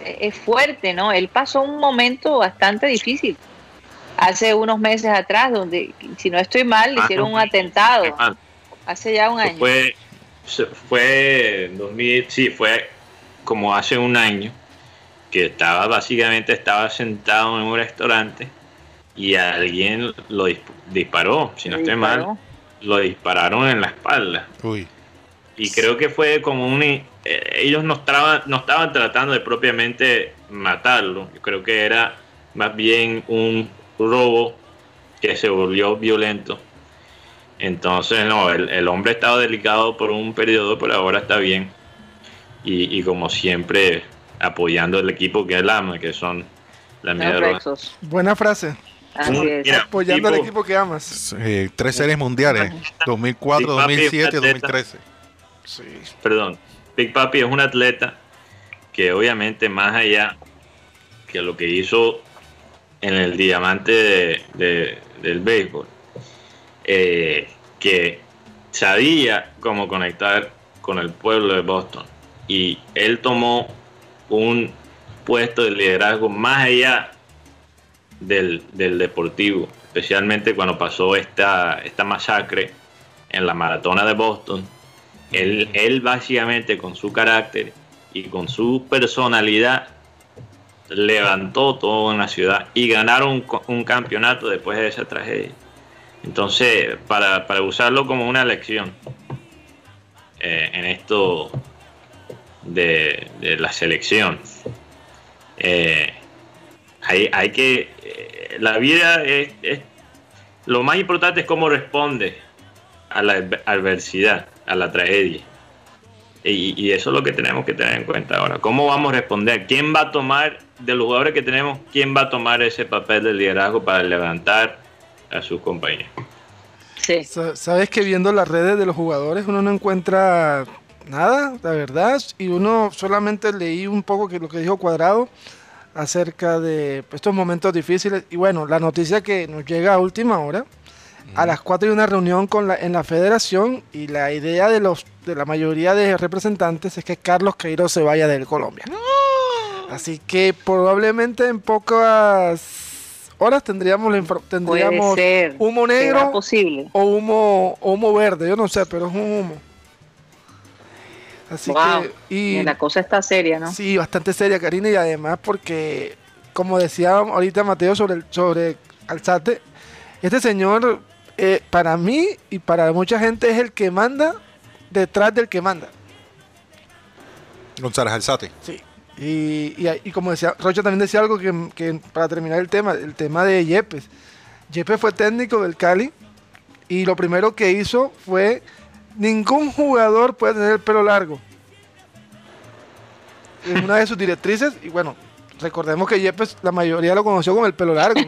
es fuerte, ¿no? Él pasó un momento bastante difícil hace unos meses atrás, donde, si no estoy mal, le ah, hicieron un atentado. Hace ya un año. Fue, fue 2000, sí, fue como hace un año que estaba básicamente estaba sentado en un restaurante y alguien lo disparó, si no estoy mal, lo dispararon en la espalda. Y creo que fue como un... Eh, ellos no estaban, no estaban tratando de propiamente matarlo, yo creo que era más bien un robo que se volvió violento. Entonces, no, el, el hombre estaba delicado por un periodo, pero ahora está bien. Y, y como siempre, apoyando el equipo que él ama, que son la Buena frase. Apoyando al equipo que amas. tres series mundiales, 2004, 2007, 2013. Perdón, Big Papi es un atleta que obviamente más allá que lo que hizo en el diamante de, del béisbol, eh, que sabía cómo conectar con el pueblo de Boston. Y él tomó un puesto de liderazgo más allá del, deportivo, especialmente cuando pasó esta, esta masacre en la maratona de Boston. Él, él básicamente con su carácter y con su personalidad levantó todo en la ciudad y ganaron un, campeonato después de esa tragedia. Entonces, para, usarlo como una lección eh, en esto de, la selección, eh, hay, que, eh, la vida es, lo más importante es cómo responde a la adversidad, a la tragedia. Y, y, eso es lo que tenemos que tener en cuenta ahora. ¿Cómo vamos a responder? ¿Quién va a tomar, de los jugadores que tenemos, quién va a tomar ese papel de liderazgo para levantar a sus compañeros? Sí. Sabes que viendo las redes de los jugadores uno no encuentra nada, la verdad, y uno solamente leí un poco que lo que dijo Cuadrado acerca de estos momentos difíciles. Y bueno, la noticia que nos llega a última hora A las 4 hay una reunión con la, en la federación y la idea de los de la mayoría de representantes es que Carlos Queiroz se vaya del Colombia. Así que probablemente en pocas horas tendríamos tendríamos humo negro posible? o humo humo verde, yo no sé, pero es un humo. Así que y la cosa está seria, ¿no? Sí, bastante seria, Karina, y además porque como decía ahorita Mateo sobre el, sobre Alzate, este señor eh, para mí y para mucha gente es el que manda detrás del que manda. González Alzate. Sí. Y, y, como decía, Rocha también decía algo que, para terminar el tema, el tema de Yepes. Yepes fue técnico del Cali y lo primero que hizo fue ningún jugador puede tener el pelo largo. Es una de sus directrices y bueno, recordemos que Yepes la mayoría lo conoció con el pelo largo.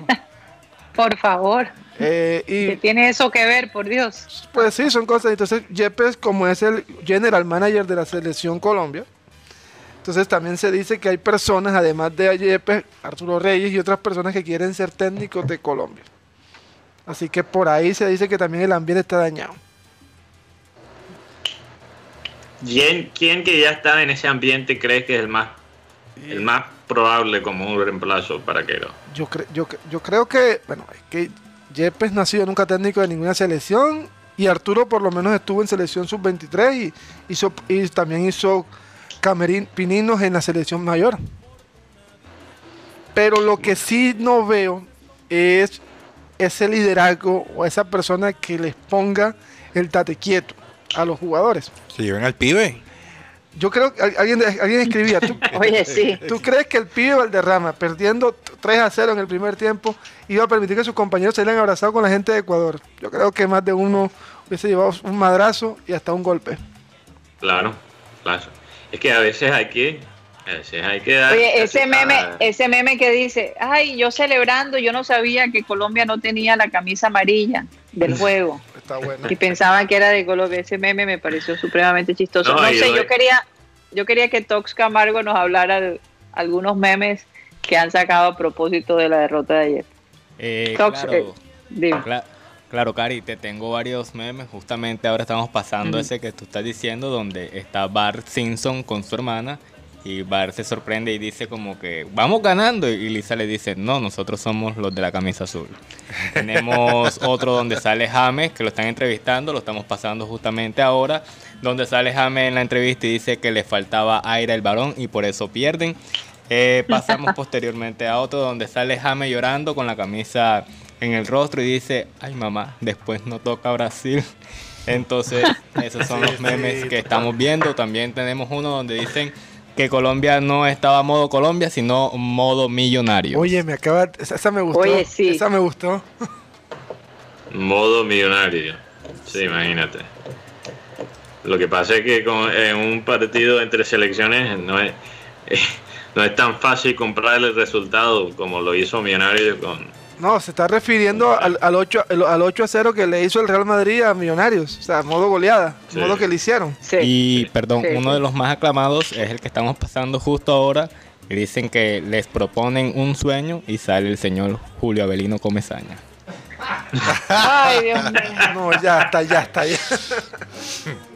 [laughs] Por favor. Eh, y, tiene eso que ver, por Dios? Pues sí, son cosas. Entonces, Yepes, como es el general manager de la selección Colombia, entonces también se dice que hay personas, además de Yepes, Arturo Reyes y otras personas que quieren ser técnicos de Colombia. Así que por ahí se dice que también el ambiente está dañado. ¿Quién, quién que ya está en ese ambiente crees que es el más, el más probable como un reemplazo para Quero? Yo, yo, yo creo que, bueno, es que Yepes no ha sido nunca técnico de ninguna selección y Arturo por lo menos estuvo en selección sub-23 y, hizo, y también hizo camerín, pininos en la selección mayor. Pero lo que sí no veo es ese liderazgo o esa persona que les ponga el tate quieto a los jugadores. Se lleven al pibe. Yo creo que alguien, alguien escribía, ¿tú, [laughs] Oye, sí. ¿tú crees que el pibe Valderrama, perdiendo 3 a 0 en el primer tiempo, iba a permitir que sus compañeros se hayan abrazado con la gente de Ecuador? Yo creo que más de uno hubiese llevado un madrazo y hasta un golpe. Claro, claro. Es que a veces hay que hay que dar Oye, ese meme, ese meme que dice, ay, yo celebrando, yo no sabía que Colombia no tenía la camisa amarilla del [laughs] juego. Está bueno. Y pensaban que era de Colombia. Ese meme me pareció supremamente chistoso. No, sé, yo quería, yo quería que Tox Camargo nos hablara de algunos memes que han sacado a propósito de la derrota de ayer. Eh, Tox, eh, claro, Cari, te tengo varios memes. Justamente ahora estamos pasando ese que tú estás diciendo, donde está Bart Simpson con su hermana y Bar se sorprende y dice como que vamos ganando y Lisa le dice no, nosotros somos los de la camisa azul. [laughs] Tenemos otro donde sale James que lo están entrevistando, lo estamos pasando justamente ahora, donde sale James en la entrevista y dice que le faltaba aire al varón y por eso pierden. Eh, pasamos [laughs] posteriormente a otro donde sale James llorando con la camisa en el rostro y dice, ay mamá, después no toca Brasil. Entonces, esos son [laughs] los memes que estamos viendo. También tenemos uno donde dicen que Colombia no estaba modo Colombia, sino modo millonario. Oye, me acaba, esa, me gustó. Oye, sí. Esa me gustó. Modo millonario. Sí, imagínate. Lo que pasa es que en un partido entre selecciones no es, [laughs] no es tan fácil comprar el resultado como lo hizo Millonario con, no, se está refiriendo al, al, 8, al 8 a 0 que le hizo el Real Madrid a Millonarios. O sea, modo goleada, modo que le hicieron. y, perdón, uno de los más aclamados es el que estamos pasando justo ahora. Y dicen que les proponen un sueño y sale el señor Julio Avelino Comezaña. Ay, Dios mío. No, ya está, ya está, ya. [laughs]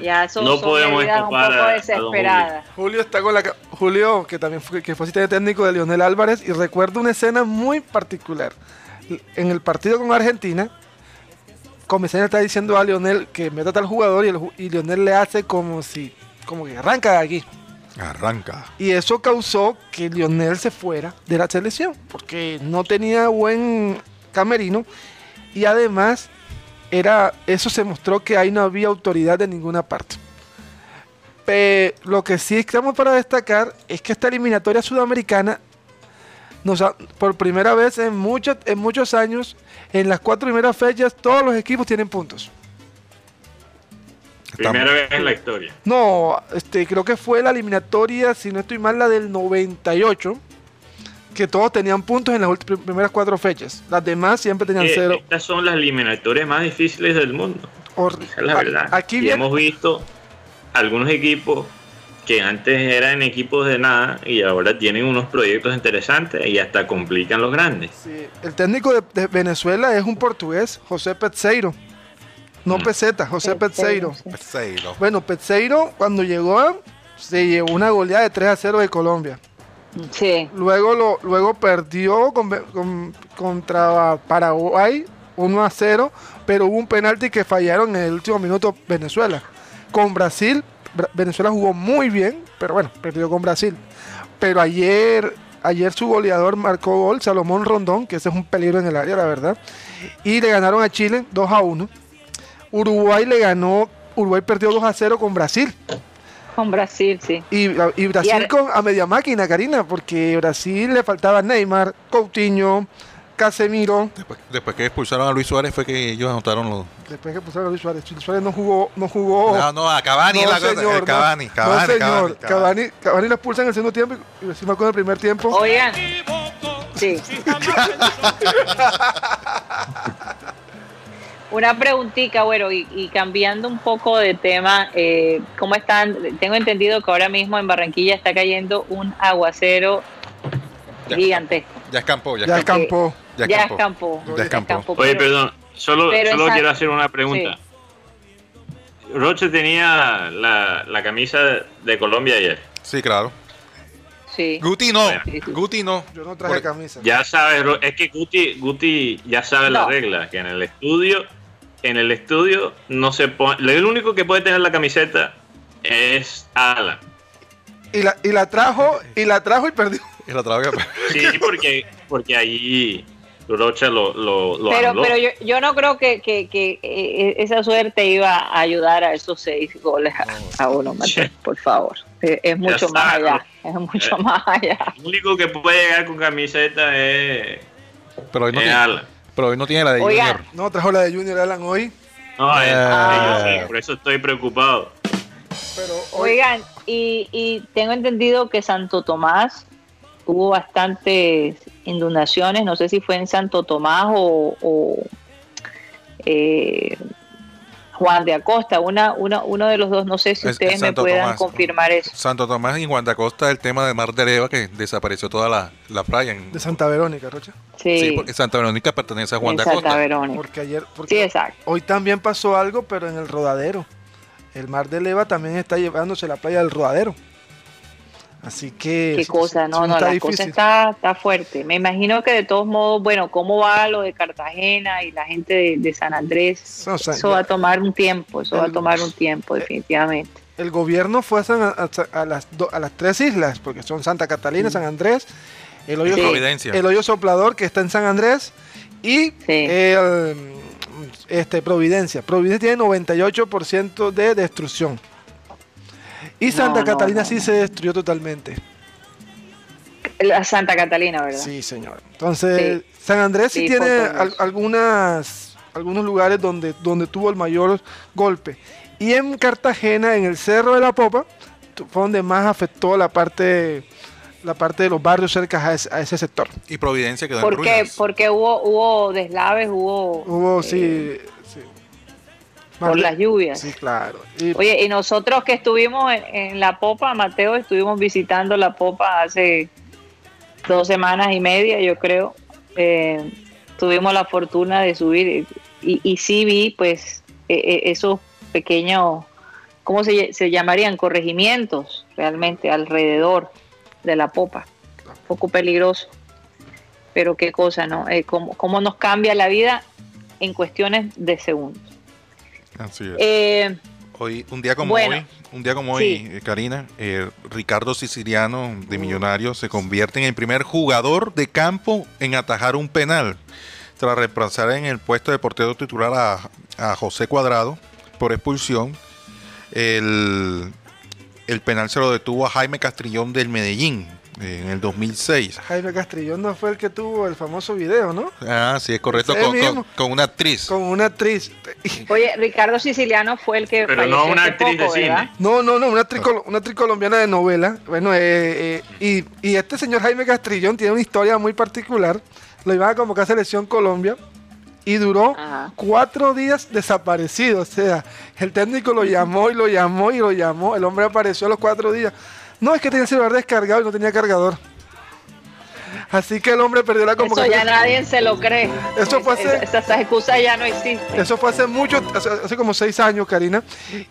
Ya eso no podemos un poco desesperada. Julio está con la Julio, que también fue, que fue asistente técnico de Lionel Álvarez, y recuerdo una escena muy particular. En el partido con Argentina, Comisaña está diciendo a Lionel que meta al jugador y, el, y Lionel le hace como si, como que arranca de aquí. Arranca. Y eso causó que Lionel se fuera de la selección, porque no tenía buen camerino y además era, eso se mostró que ahí no había autoridad de ninguna parte. Pero lo que sí estamos para destacar es que esta eliminatoria sudamericana, nos por primera vez en, muchos en muchos años, en las cuatro primeras fechas, todos los equipos tienen puntos. Primera vez en la historia. No, este, creo que fue la eliminatoria, si no estoy mal, la del 98 que todos tenían puntos en las primeras cuatro fechas. Las demás siempre tenían cero. Estas son las eliminatorias más difíciles del mundo. es la verdad. Aquí hemos visto algunos equipos que antes eran equipos de nada y ahora tienen unos proyectos interesantes y hasta complican los grandes. El técnico de, Venezuela es un portugués, José Petseiro. No mm. Peseta, José Petseiro. Bueno, Petseiro cuando llegó se llevó una goleada de 3 a 0 de Colombia. Luego, luego perdió contra Paraguay 1 a 0, pero hubo un penalti que fallaron en el último minuto Venezuela. Con Brasil Venezuela jugó muy bien, pero bueno, perdió con Brasil. Pero ayer, ayer su goleador marcó gol, Salomón Rondón, que ese es un peligro en el área, la verdad. Y le ganaron a Chile 2 a 1. Uruguay le ganó, Uruguay perdió 2 a 0 con Brasil. Con Brasil, sí. Y, Brasil con, a media máquina, Karina, porque Brasil le faltaba Neymar, Coutinho, Casemiro. Después, que expulsaron a Luis Suárez fue que ellos anotaron los. Después que expulsaron a Luis Suárez. Luis Suárez no jugó. No, jugó, no, no a Cavani no, la señor, Cavani, Cavani, señor. Cavani, Cavani, lo expulsan en el segundo tiempo y encima con el primer tiempo. Oigan. Sí. [laughs] [laughs] Una preguntita, bueno, y, cambiando un poco de tema, eh, ¿cómo están? Tengo entendido que ahora mismo en Barranquilla está cayendo un aguacero gigantesco. Ya escampó, ya, escampó. Ya escampó. Ya escampó. Oye, perdón, solo, solo quiero hacer una pregunta. Roche tenía la, la, camisa de Colombia ayer. Sí, claro. Sí. Guti no, Guti no. Yo no traje camisa. Ya sabes, es que Guti, Guti ya sabe la regla, que en el estudio, en el estudio no se pone, el único que puede tener la camiseta es Alan. Y la, y la trajo, y la trajo y perdió. Y la trajo Sí, porque, porque ahí Rocha lo, lo, Pero, pero yo, yo, no creo que, que, que, eh, esa suerte iba a ayudar a esos seis goles a, uno, por favor. Es, mucho [laughs] más allá. Es mucho eh, más allá. El único que puede llegar con camiseta es. Pero hoy no, tiene, pero hoy no tiene la de Junior. No, trajo la de Junior Alan hoy. No, ah. por eso estoy preocupado. Pero Oigan, y, y tengo entendido que Santo Tomás hubo bastantes inundaciones, no sé si fue en Santo Tomás o, eh, Juan de Acosta, una, una, uno de los dos, no sé si ustedes me puedan confirmar eso. Santo Tomás y Juan de Acosta, el tema de Mar de Leva, que desapareció toda la, la playa. de Santa Verónica, Rocha. Sí. porque Santa Verónica pertenece a Juan de Acosta. Santa Verónica. Porque ayer, sí, exacto. hoy también pasó algo, pero en el rodadero. El Mar de Leva también está llevándose la playa del rodadero. Así que... Qué cosa, no, no, la cosa está, está fuerte. Me imagino que de todos modos, bueno, ¿cómo va lo de Cartagena y la gente de, San Andrés? eso va a tomar un tiempo, eso va a tomar un tiempo, definitivamente. El gobierno fue a, las, a las tres islas, porque son Santa Catalina, San Andrés, el hoyo, el hoyo soplador que está en San Andrés y este, Providencia. Providencia tiene 98% de destrucción. Y Santa Catalina sí se destruyó totalmente. La Santa Catalina, ¿verdad? Sí, señor. Entonces, San Andrés sí, tiene algunas, algunos lugares donde, donde tuvo el mayor golpe. Y en Cartagena, en el Cerro de la Popa, fue donde más afectó la parte la parte de los barrios cerca a ese, sector. Y Providencia quedó ¿Por en qué? Porque hubo, hubo deslaves, hubo... Hubo, sí por las lluvias. Sí, claro. Oye, y nosotros que estuvimos en, la popa, Mateo, estuvimos visitando la popa hace dos semanas y media, yo creo. Eh, tuvimos la fortuna de subir y, y sí vi, pues, e, e, esos pequeños, ¿cómo se, se, llamarían? Corregimientos realmente alrededor de la popa. Un poco peligroso. Pero qué cosa, ¿no? Eh, cómo, cómo nos cambia la vida en cuestiones de segundos. Así es. Eh, hoy, un día como hoy, un día como hoy, eh, Karina, eh, Ricardo Siciliano de Millonarios se convierte en el primer jugador de campo en atajar un penal tras reemplazar en el puesto de portero titular a, a José Cuadrado por expulsión. El, el penal se lo detuvo a Jaime Castrillón del Medellín en el 2006. Jaime Castrillón no fue el que tuvo el famoso video, ¿no? Ah, sí, es correcto, con, una actriz. Con una actriz. Oye, Ricardo Siciliano fue el que... Pero no una actriz de cine. No, no, no, una actriz, una actriz colombiana de novela. Bueno, eh, eh, y, y este señor Jaime Castrillón tiene una historia muy particular. Lo iban a convocar a Selección Colombia y duró cuatro días desaparecido. O sea, el técnico lo llamó y lo llamó y lo llamó. El hombre apareció a los cuatro días. No, es que tenía el celular descargado y no tenía cargador. Así que el hombre perdió la convocatoria. Eso ya nadie se lo cree. Eso fue hace. Esas excusas ya no existen. Eso fue hace mucho, hace, como seis años, Karina.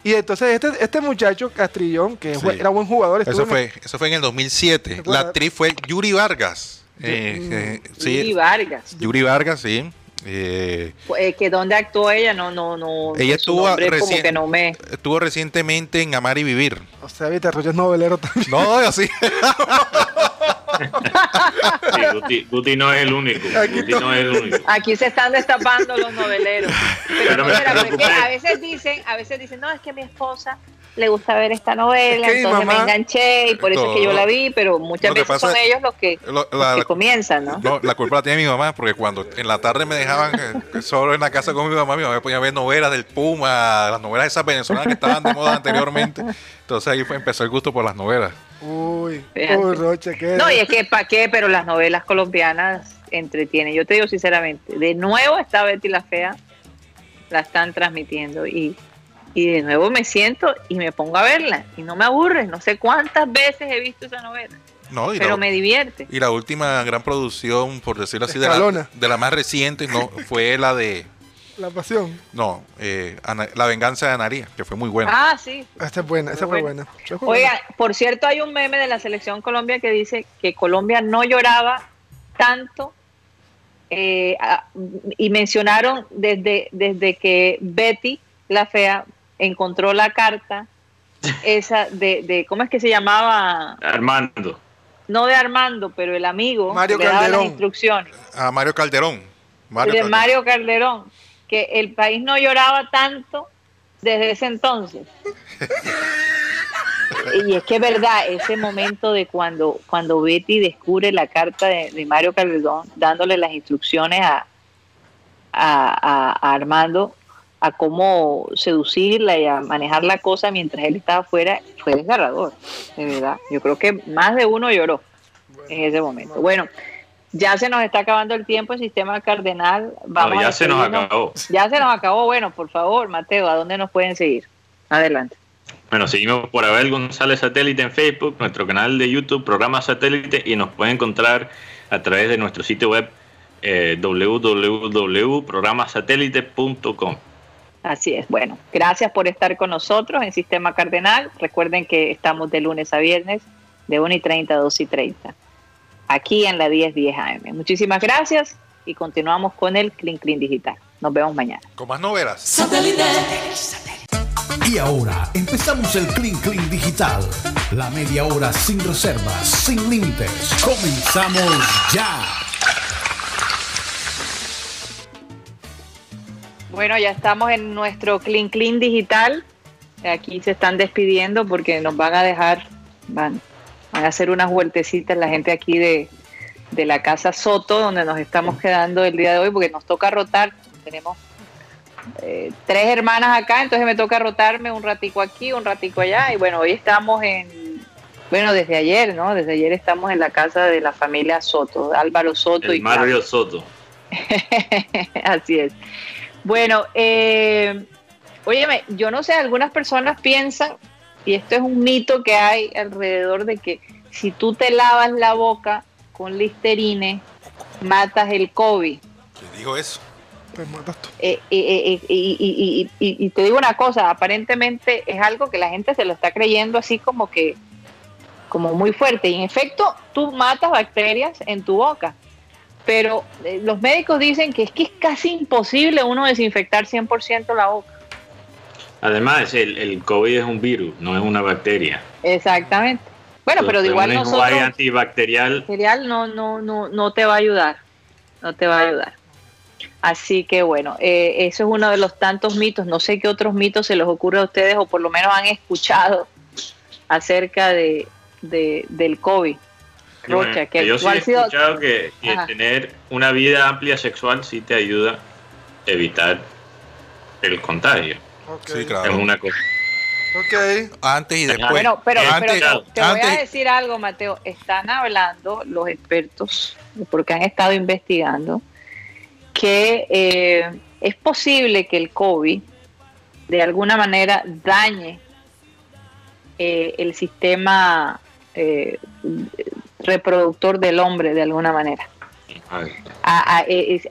Y entonces este, este muchacho, Castrillón, que era buen jugador. Eso fue, eso fue en el 2007. La actriz fue Yuri Vargas. Eh, eh, Yuri Vargas. Yuri Vargas, sí. Eh, pues, que dónde actuó ella, no, no, no. Ella estuvo, que no me... estuvo recientemente en Amar y Vivir. O sea, viste, Arroyo es novelero también. No, así. Guti, no es el único. Aquí, se están destapando los noveleros. Pero, a veces dicen, a veces dicen, no, es que mi esposa le gusta ver esta novela, entonces me enganché y por eso es que yo la vi, pero muchas veces son ellos los que, comienzan, ¿no? La culpa la tiene mi mamá, porque cuando en la tarde me dejaban eh, solo en la casa con mi mamá, mi mamá me ponía a ver novelas del Puma, las novelas esas venezolanas que estaban de moda anteriormente. Entonces ahí fue, empezó el gusto por las novelas. Uy, uy Roche, ¿qué? No, y es que ¿para qué? Pero las novelas colombianas entretienen. Yo te digo sinceramente, de nuevo está Betty la Fea, la están transmitiendo y y de nuevo me siento y me pongo a verla y no me aburre. No sé cuántas veces he visto esa novela. No, pero me divierte. Y la última gran producción, por decirlo así, de la, de la, más reciente, no [laughs] fue la de... La Pasión. No, eh, La Venganza de Anaría, que fue muy buena. Ah, sí. Esta es buena, esa fue buena. Oiga, por cierto, hay un meme de la Selección Colombia que dice que Colombia no lloraba tanto eh, y mencionaron desde, desde que Betty, la fea, encontró la carta esa de, de, ¿cómo es que se llamaba? Armando. No de Armando, pero el amigo Mario que Calderón. daba las instrucciones. A Mario Calderón. Mario de Mario Calderón, que el país no lloraba tanto desde ese entonces. [laughs] y es que es verdad, ese momento de cuando, cuando Betty descubre la carta de, Mario Calderón, dándole las instrucciones a, a, a Armando, a cómo seducirla y a manejar la cosa mientras él estaba afuera, fue desgarrador, de verdad. Yo creo que más de uno lloró en ese momento. Bueno, ya se nos está acabando el tiempo el sistema cardenal. Vamos ya se nos acabó. Ya se nos acabó. Bueno, por favor, Mateo, ¿a dónde nos pueden seguir? Adelante. Bueno, seguimos por Abel González Satélite en Facebook, nuestro canal de YouTube, programa Satélite, y nos pueden encontrar a través de nuestro sitio web eh, www.programasatélite.com. Así es. Bueno, gracias por estar con nosotros en Sistema Cardenal. Recuerden que estamos de lunes a viernes de 1 y 30 a 2 y 30, aquí en la 1010 AM. Muchísimas gracias y continuamos con el Clean Clean Digital. Nos vemos mañana. Con más novelas. Y ahora empezamos el Clean Clean Digital. La media hora sin reservas, sin límites. Comenzamos ya. Bueno, ya estamos en nuestro Clean Clean digital. Aquí se están despidiendo porque nos van a dejar, van, van a hacer unas vueltecitas la gente aquí de, la casa Soto, donde nos estamos quedando el día de hoy, porque nos toca rotar. Tenemos eh, tres hermanas acá, entonces me toca rotarme un ratico aquí, un ratico allá. Y bueno, hoy estamos en, bueno, desde ayer, ¿no? Desde ayer estamos en la casa de la familia Soto, Álvaro Soto. y Mario Soto. [laughs] Así es. Bueno, eh, óyeme, yo no sé, algunas personas piensan, y esto es un mito que hay alrededor de que si tú te lavas la boca con listerine, matas el COVID. ¿Quién dijo eso? Pues eh, eh, eh, y, y, te digo una cosa, aparentemente es algo que la gente se lo está creyendo así como que, como muy fuerte. Y en efecto, tú matas bacterias en tu boca pero eh, los médicos dicen que es que es casi imposible uno desinfectar 100% la boca. Además, el, el COVID es un virus, no es una bacteria. Exactamente. Bueno, pero de igual nosotros... hay antibacterial... no, no, no, no te va a ayudar, no te va a ayudar. Así que bueno, eh, eso es uno de los tantos mitos. No sé qué otros mitos se les ocurre a ustedes o por lo menos han escuchado acerca de, de del COVID que yo sí he escuchado que, tener una vida amplia sexual sí te ayuda a evitar el contagio. Sí, claro. Es una cosa. Ok. Antes y después. Bueno, pero, te voy a decir algo, Mateo. Están hablando los expertos, porque han estado investigando, que que eh, es posible que el COVID de alguna manera dañe eh, el sistema eh, reproductor del hombre de alguna manera.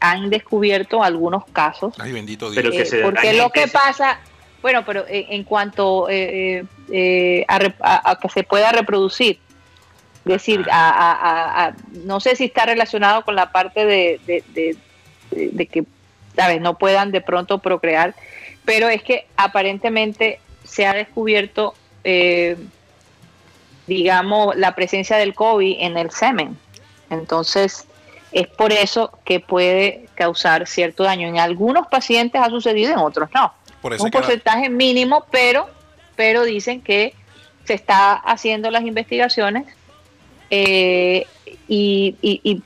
han descubierto algunos casos. Ay, bendito Dios. porque lo que pasa, bueno, pero en, cuanto a, que se pueda reproducir, es decir, no sé si está relacionado con la parte de, de que ¿sabes? no puedan de pronto procrear, pero es que aparentemente se ha descubierto, eh, digamos, la presencia del COVID en el semen. Entonces, es por eso que puede causar cierto daño. En algunos pacientes ha sucedido, en otros no. Un porcentaje mínimo, pero, pero dicen que se está haciendo las investigaciones eh, y, y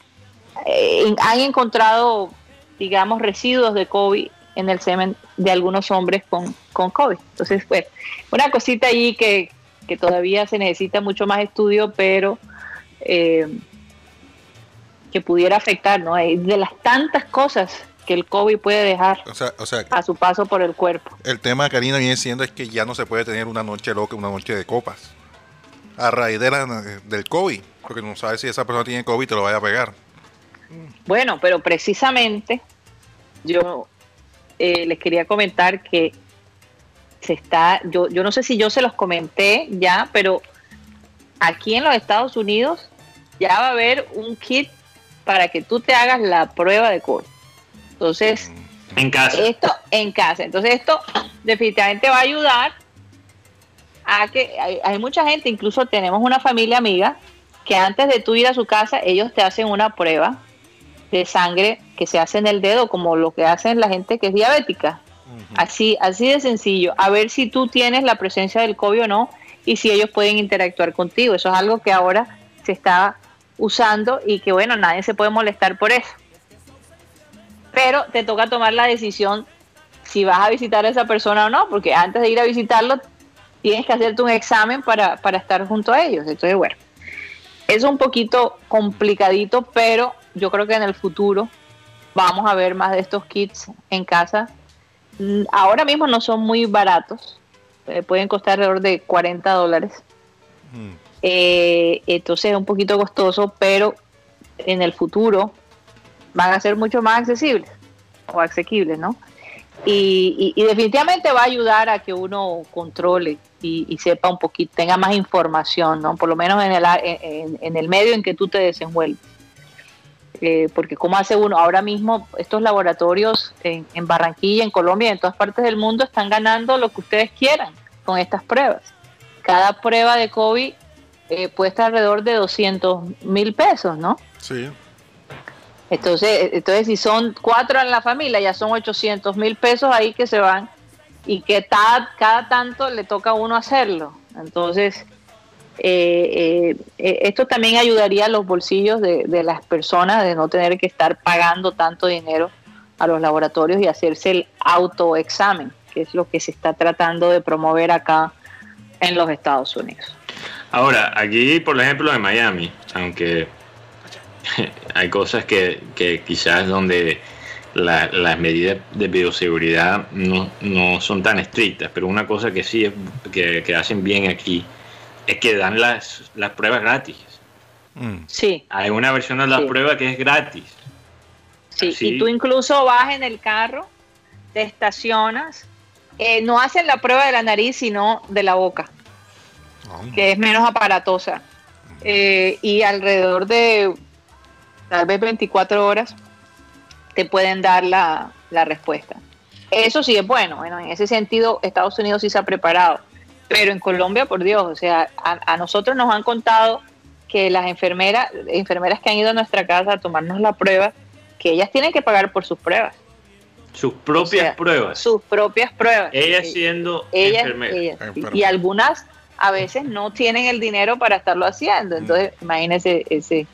eh, han encontrado digamos, residuos de COVID en el semen de algunos hombres con, con COVID. Entonces, pues, una cosita ahí que, todavía se necesita mucho más estudio, pero eh, que pudiera afectar, ¿no? De las tantas cosas que el COVID puede dejar a su paso por el cuerpo. El tema, Karina, viene siendo es que ya no se puede tener una noche loca, una noche de copas. A raíz de la, del COVID, porque no sabes si esa persona tiene COVID y te lo vaya a pegar. Bueno, pero precisamente yo eh, les quería comentar que se está, yo, yo no sé si yo se los comenté ya, pero aquí en los Estados Unidos ya va a haber un kit para que tú te hagas la prueba de COVID. Entonces, en casa. Esto en casa. Entonces, esto definitivamente va a ayudar a que hay, hay, mucha gente, incluso tenemos una familia amiga, que antes de tú ir a su casa, ellos te hacen una prueba de sangre que se hace en el dedo, como lo que hacen la gente que es diabética. Así, así de sencillo. A ver si tú tienes la presencia del COVID o no y si ellos pueden interactuar contigo. Eso es algo que ahora se está usando y que bueno, nadie se puede molestar por eso. Pero te toca tomar la decisión si vas a visitar a esa persona o no, porque antes de ir a visitarlo tienes que hacerte un examen para, para estar junto a ellos. Entonces, bueno, es un poquito complicadito, pero yo creo que en el futuro vamos a ver más de estos kits en casa. Ahora mismo no son muy baratos, eh, pueden costar alrededor de 40 dólares. Mm. Eh, entonces es un poquito costoso, pero en el futuro van a ser mucho más accesibles o asequibles, ¿no? Y, definitivamente va a ayudar a que uno controle y, sepa un poquito, tenga más información, ¿no? Por lo menos en el, en el medio en que tú te desenvuelves. Eh, porque como hace uno, ahora mismo estos laboratorios en, Barranquilla, en Colombia, en todas partes del mundo están ganando lo que ustedes quieran con estas pruebas. Cada prueba de COVID eh, puede estar alrededor de 200 mil pesos, ¿no? Sí. Entonces, entonces, si son cuatro en la familia, ya son 800 mil pesos ahí que se van y que cada tanto le toca a uno hacerlo. Entonces, eh, eh, esto también ayudaría a los bolsillos de, las personas de no tener que estar pagando tanto dinero a los laboratorios y hacerse el autoexamen, que es lo que se está tratando de promover acá en los Estados Unidos. Ahora, aquí, por ejemplo, en Miami, aunque [laughs] hay cosas que, que quizás donde las medidas de bioseguridad no, no, son tan estrictas, pero una cosa que sí es, que, que hacen bien aquí es que dan las, las pruebas gratis. Mm. Sí. Hay una versión de la prueba que es gratis. Sí, y tú incluso vas en el carro, te estacionas, eh, no hacen la prueba de la nariz, sino de la boca, que es menos aparatosa. Eh, y alrededor de tal vez 24 horas te pueden dar la, la respuesta. Eso sí es bueno. Bueno, en ese sentido, Estados Unidos sí se ha preparado. Pero en Colombia, por Dios, o sea, a, nosotros nos han contado que las enfermeras, enfermeras que han ido a nuestra casa a tomarnos la prueba, que ellas tienen que pagar por sus pruebas. Sus propias pruebas. Sus propias pruebas. Ellas siendo enfermeras. y, algunas a veces no tienen el dinero para estarlo haciendo. Mm. Entonces, imagínese ese,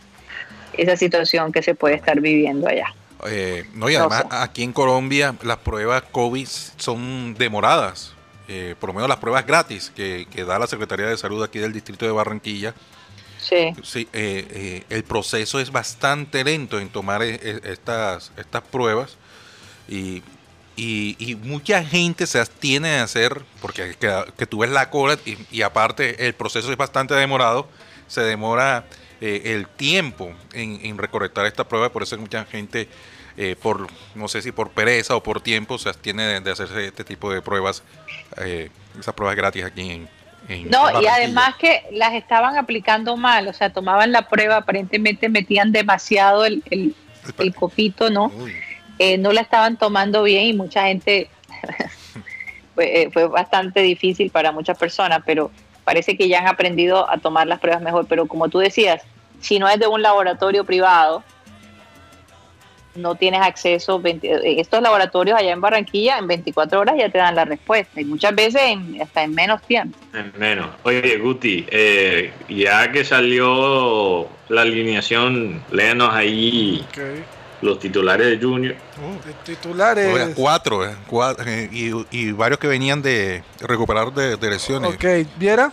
esa situación que se puede estar viviendo allá. Eh, no, y además aquí en Colombia las pruebas COVID son demoradas. Eh, por lo menos las pruebas gratis que, da la Secretaría de Salud aquí del Distrito de Barranquilla. Sí. sí eh, eh, el proceso es bastante lento en tomar estas, estas pruebas Y, y, mucha gente se tiene a hacer, porque que, tú ves la cola y, aparte el proceso es bastante demorado, se demora el tiempo en, en, recolectar esta prueba, por eso mucha gente, eh, por no sé si por pereza o por tiempo, se tiene de, hacerse este tipo de pruebas, eh, esas pruebas gratis aquí en, en no, y además que las estaban aplicando mal, o sea, tomaban la prueba, aparentemente metían demasiado el, el, el copito, ¿no? Eh, no la estaban tomando bien y mucha gente [laughs] eh, fue, bastante difícil para muchas personas, pero parece que ya han aprendido a tomar las pruebas mejor. Pero como tú decías, si no es de un laboratorio privado, no tienes acceso. Eh, estos laboratorios allá en Barranquilla, en 24 horas ya te dan la respuesta y muchas veces hasta en menos tiempo. En menos. Oye, Guti, ya que salió la alineación, léanos ahí los titulares de Junior. Uh, titulares. cuatro, eh, eh, y, varios que venían de recuperar de, lesiones. Ok, ¿Viera?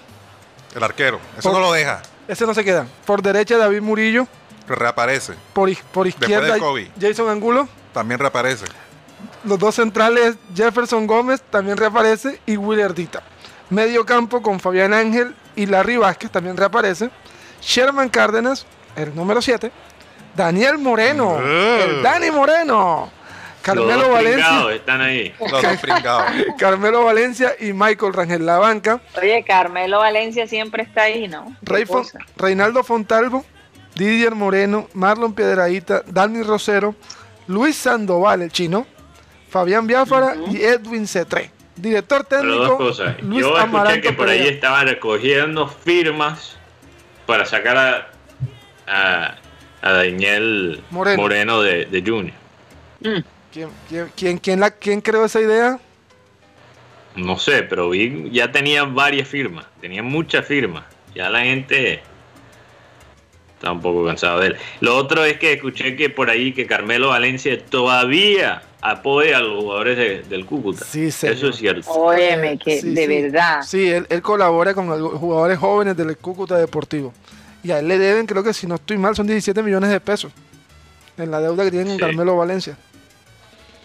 El arquero, eso no lo deja. Ese no se queda. Por derecha, David Murillo. Reaparece. Por, por izquierda, Jason Angulo. También reaparece. Los dos centrales, Jefferson Gómez, también reaparece. Y Willardita. Medio campo con Fabián Ángel y Larry Vázquez, también reaparece. Sherman Cárdenas, el número 7. Daniel Moreno, el Dani Moreno. Carmelo Valencia. están ahí. [laughs] Carmelo Valencia y Michael Rangel la banca. Oye, Carmelo Valencia siempre está ahí, ¿no? Reinaldo Fontalvo, Didier Moreno, Marlon Piedraíta, Dani Rosero, Luis Sandoval, el chino, Fabián Biafara y Edwin Cetré. Director técnico. dos cosas. Yo escuché que por ahí estaban recogiendo firmas para sacar a a Daniel Moreno, de, de, Junior. Mm. ¿Quién, quién, la, ¿Quién creó esa idea? No sé, pero vi, ya tenían varias firmas, tenían muchas firmas. Ya la gente está un poco cansado de él. Lo otro es que escuché que por ahí que Carmelo Valencia todavía apoya a los jugadores del Cúcuta. Sí, Eso es cierto. Óyeme, que de verdad. Sí, él, él colabora con los jugadores jóvenes del Cúcuta Deportivo. Y a él le deben, creo que si no estoy mal, son 17 millones de pesos en la deuda que tiene con Carmelo Valencia.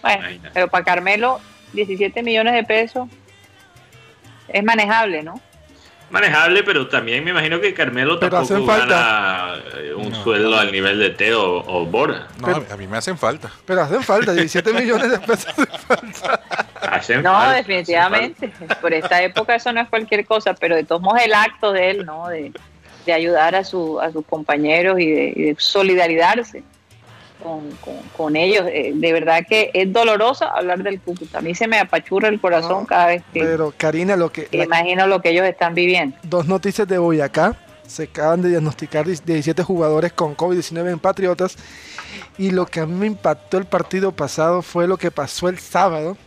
Bueno, pero para Carmelo, 17 millones de pesos es manejable, ¿no? Manejable, pero también me imagino que Carmelo pero tampoco gana eh, un sueldo al nivel de Teo o, Bora. No, a mí me hacen falta. Pero hacen falta, 17 millones de pesos hacen falta. no, definitivamente. Por esta época eso no es cualquier cosa, pero de todos modos el acto de él, ¿no? De, de ayudar a, su, a sus compañeros y de, solidarizarse con, ellos. Eh, de verdad que es doloroso hablar del Cúcuta. A mí se me apachurra el corazón cada vez que... Pero Karina, lo que... imagino lo que ellos están viviendo. Dos noticias de Boyacá. Se acaban de diagnosticar 17 jugadores con COVID-19 en Patriotas. Y lo que a mí me impactó el partido pasado fue lo que pasó el sábado,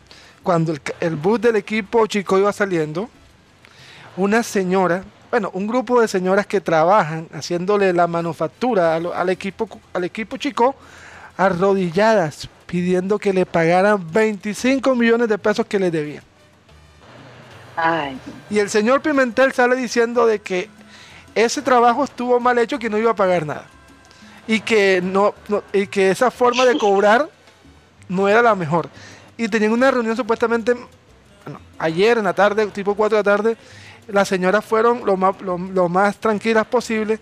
cuando el, el bus del equipo Chico iba saliendo. Una señora bueno, un grupo de señoras que trabajan haciéndole la manufactura al, equipo, al equipo chico, arrodilladas, pidiendo que le pagaran 25 millones de pesos que le debían. Y el señor Pimentel sale diciendo de que ese trabajo estuvo mal hecho, que no iba a pagar nada. Y que, no, y que esa forma de cobrar no era la mejor. Y tenían una reunión supuestamente ayer en la tarde, tipo 4 de la tarde, las señoras fueron lo más, lo, más tranquilas posible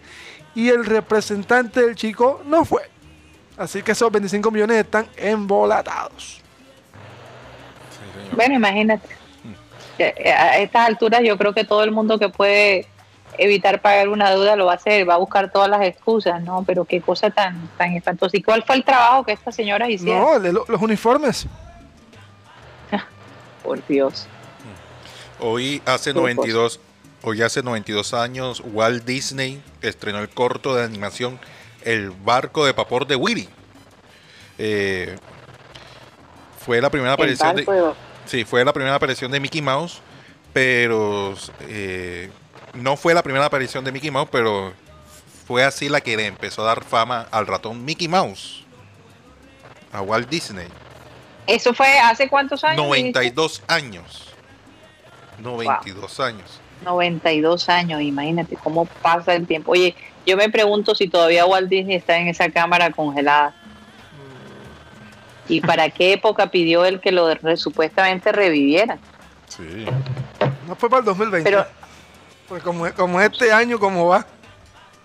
y el representante del chico no fue. Así que esos 25 millones están embolatados. bueno, imagínate. Eh, a estas alturas yo creo que todo el mundo que puede evitar pagar una deuda lo va a hacer, va a buscar todas las excusas, ¿no? Pero qué cosa tan, tan espantosa. ¿Y cuál fue el trabajo que estas señoras hicieron? No, los uniformes. [laughs] Por Dios. Hoy hace 92, hoy hace 92 años Walt Disney estrenó el corto de animación El barco de vapor de Willy. Eh, fue la primera aparición de, sí, fue la primera aparición de Mickey Mouse, pero eh, no fue la primera aparición de Mickey Mouse, pero fue así la que le empezó a dar fama al ratón Mickey Mouse, a Walt Disney. ¿Eso fue hace cuántos años? 92 años. 92 años. 92 años, imagínate cómo pasa el tiempo. Oye, yo me pregunto si todavía Walt Disney está en esa cámara congelada. ¿Y para qué época pidió él que lo supuestamente reviviera? Sí. No fue para el 2020. Pero, pues como, como este año, como va.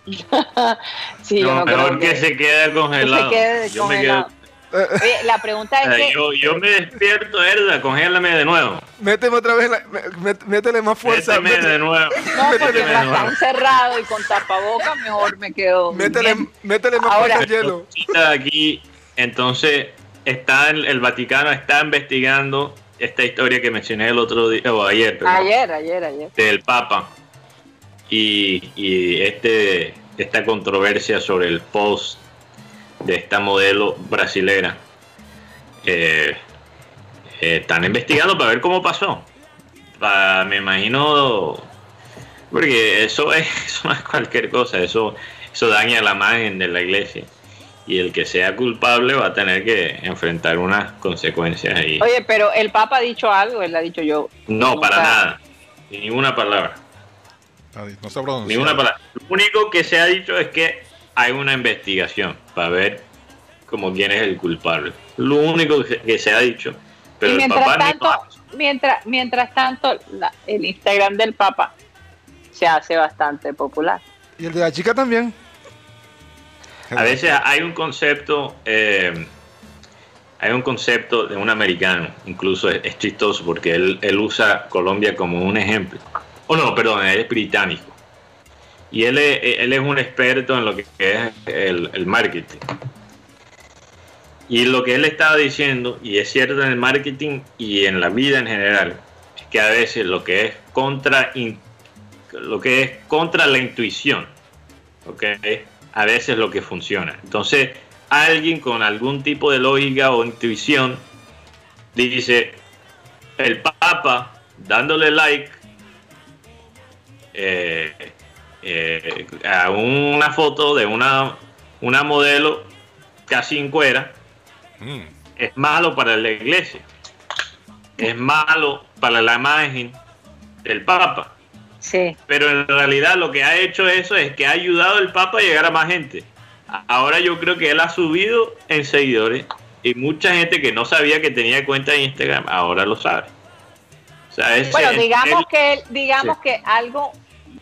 [laughs] sí, no, mejor que, se quede congelado. yo Me quedo... [laughs] la pregunta es que... Yo, me despierto, Erda, congélame de nuevo. Méteme otra vez, métele más fuerza. Méteme de nuevo. No, porque está encerrado y con tapabocas mejor me quedo. Métele, métele más fuerza al hielo. Aquí, entonces, está el, el Vaticano está investigando esta historia que mencioné el otro día, o ayer, ayer, ayer, ayer, del Papa y, y este, esta controversia sobre el post de esta modelo brasilera. Eh, eh, están investigando para ver cómo pasó. me imagino, porque eso, es, [laughs] eso no es cualquier cosa, eso, eso daña la imagen de la iglesia y el que sea culpable va a tener que enfrentar unas consecuencias ahí. Oye, pero el Papa ha dicho algo, él ha dicho yo. No, para nada, ni una palabra. No se Ni una palabra. Lo único que se ha dicho es que hay una investigación para ver cómo quién es el culpable. Lo único que se ha dicho. Pero mientras, tanto, mientras, mientras tanto, el Instagram del Papa se hace bastante popular. Y el de la chica también. A veces hay un concepto, eh, hay un concepto de un americano, incluso es, chistoso porque él, él, usa Colombia como un ejemplo. Oh no, perdón, él es británico. Y él es, él es un experto en lo que es el, marketing. Y lo que él estaba diciendo, y es cierto en el marketing y en la vida en general, es que a veces lo que es contra, lo que es contra la intuición, ¿okay? a veces lo que funciona. Entonces, alguien con algún tipo de lógica o intuición dice, el Papa dándole like eh, eh, a una foto de una, una modelo casi en cuera, mm. es malo para la iglesia, es malo para la imagen del Papa. Pero en realidad lo que ha hecho eso es que ha ayudado al Papa a llegar a más gente. Ahora yo creo que él ha subido en seguidores y mucha gente que no sabía que tenía cuenta de Instagram ahora lo sabe. bueno, digamos que digamos que algo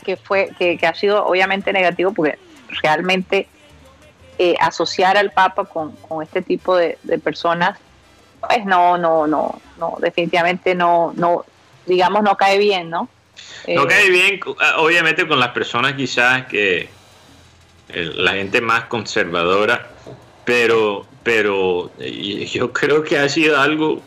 que fue que, ha sido obviamente negativo porque realmente eh, asociar al Papa con, este tipo de, de, personas pues no no no no definitivamente no no digamos no cae bien, ¿no? No cae eh, bien, ah, obviamente, con las personas quizás que la gente más conservadora, pero, pero yo creo que ha sido algo,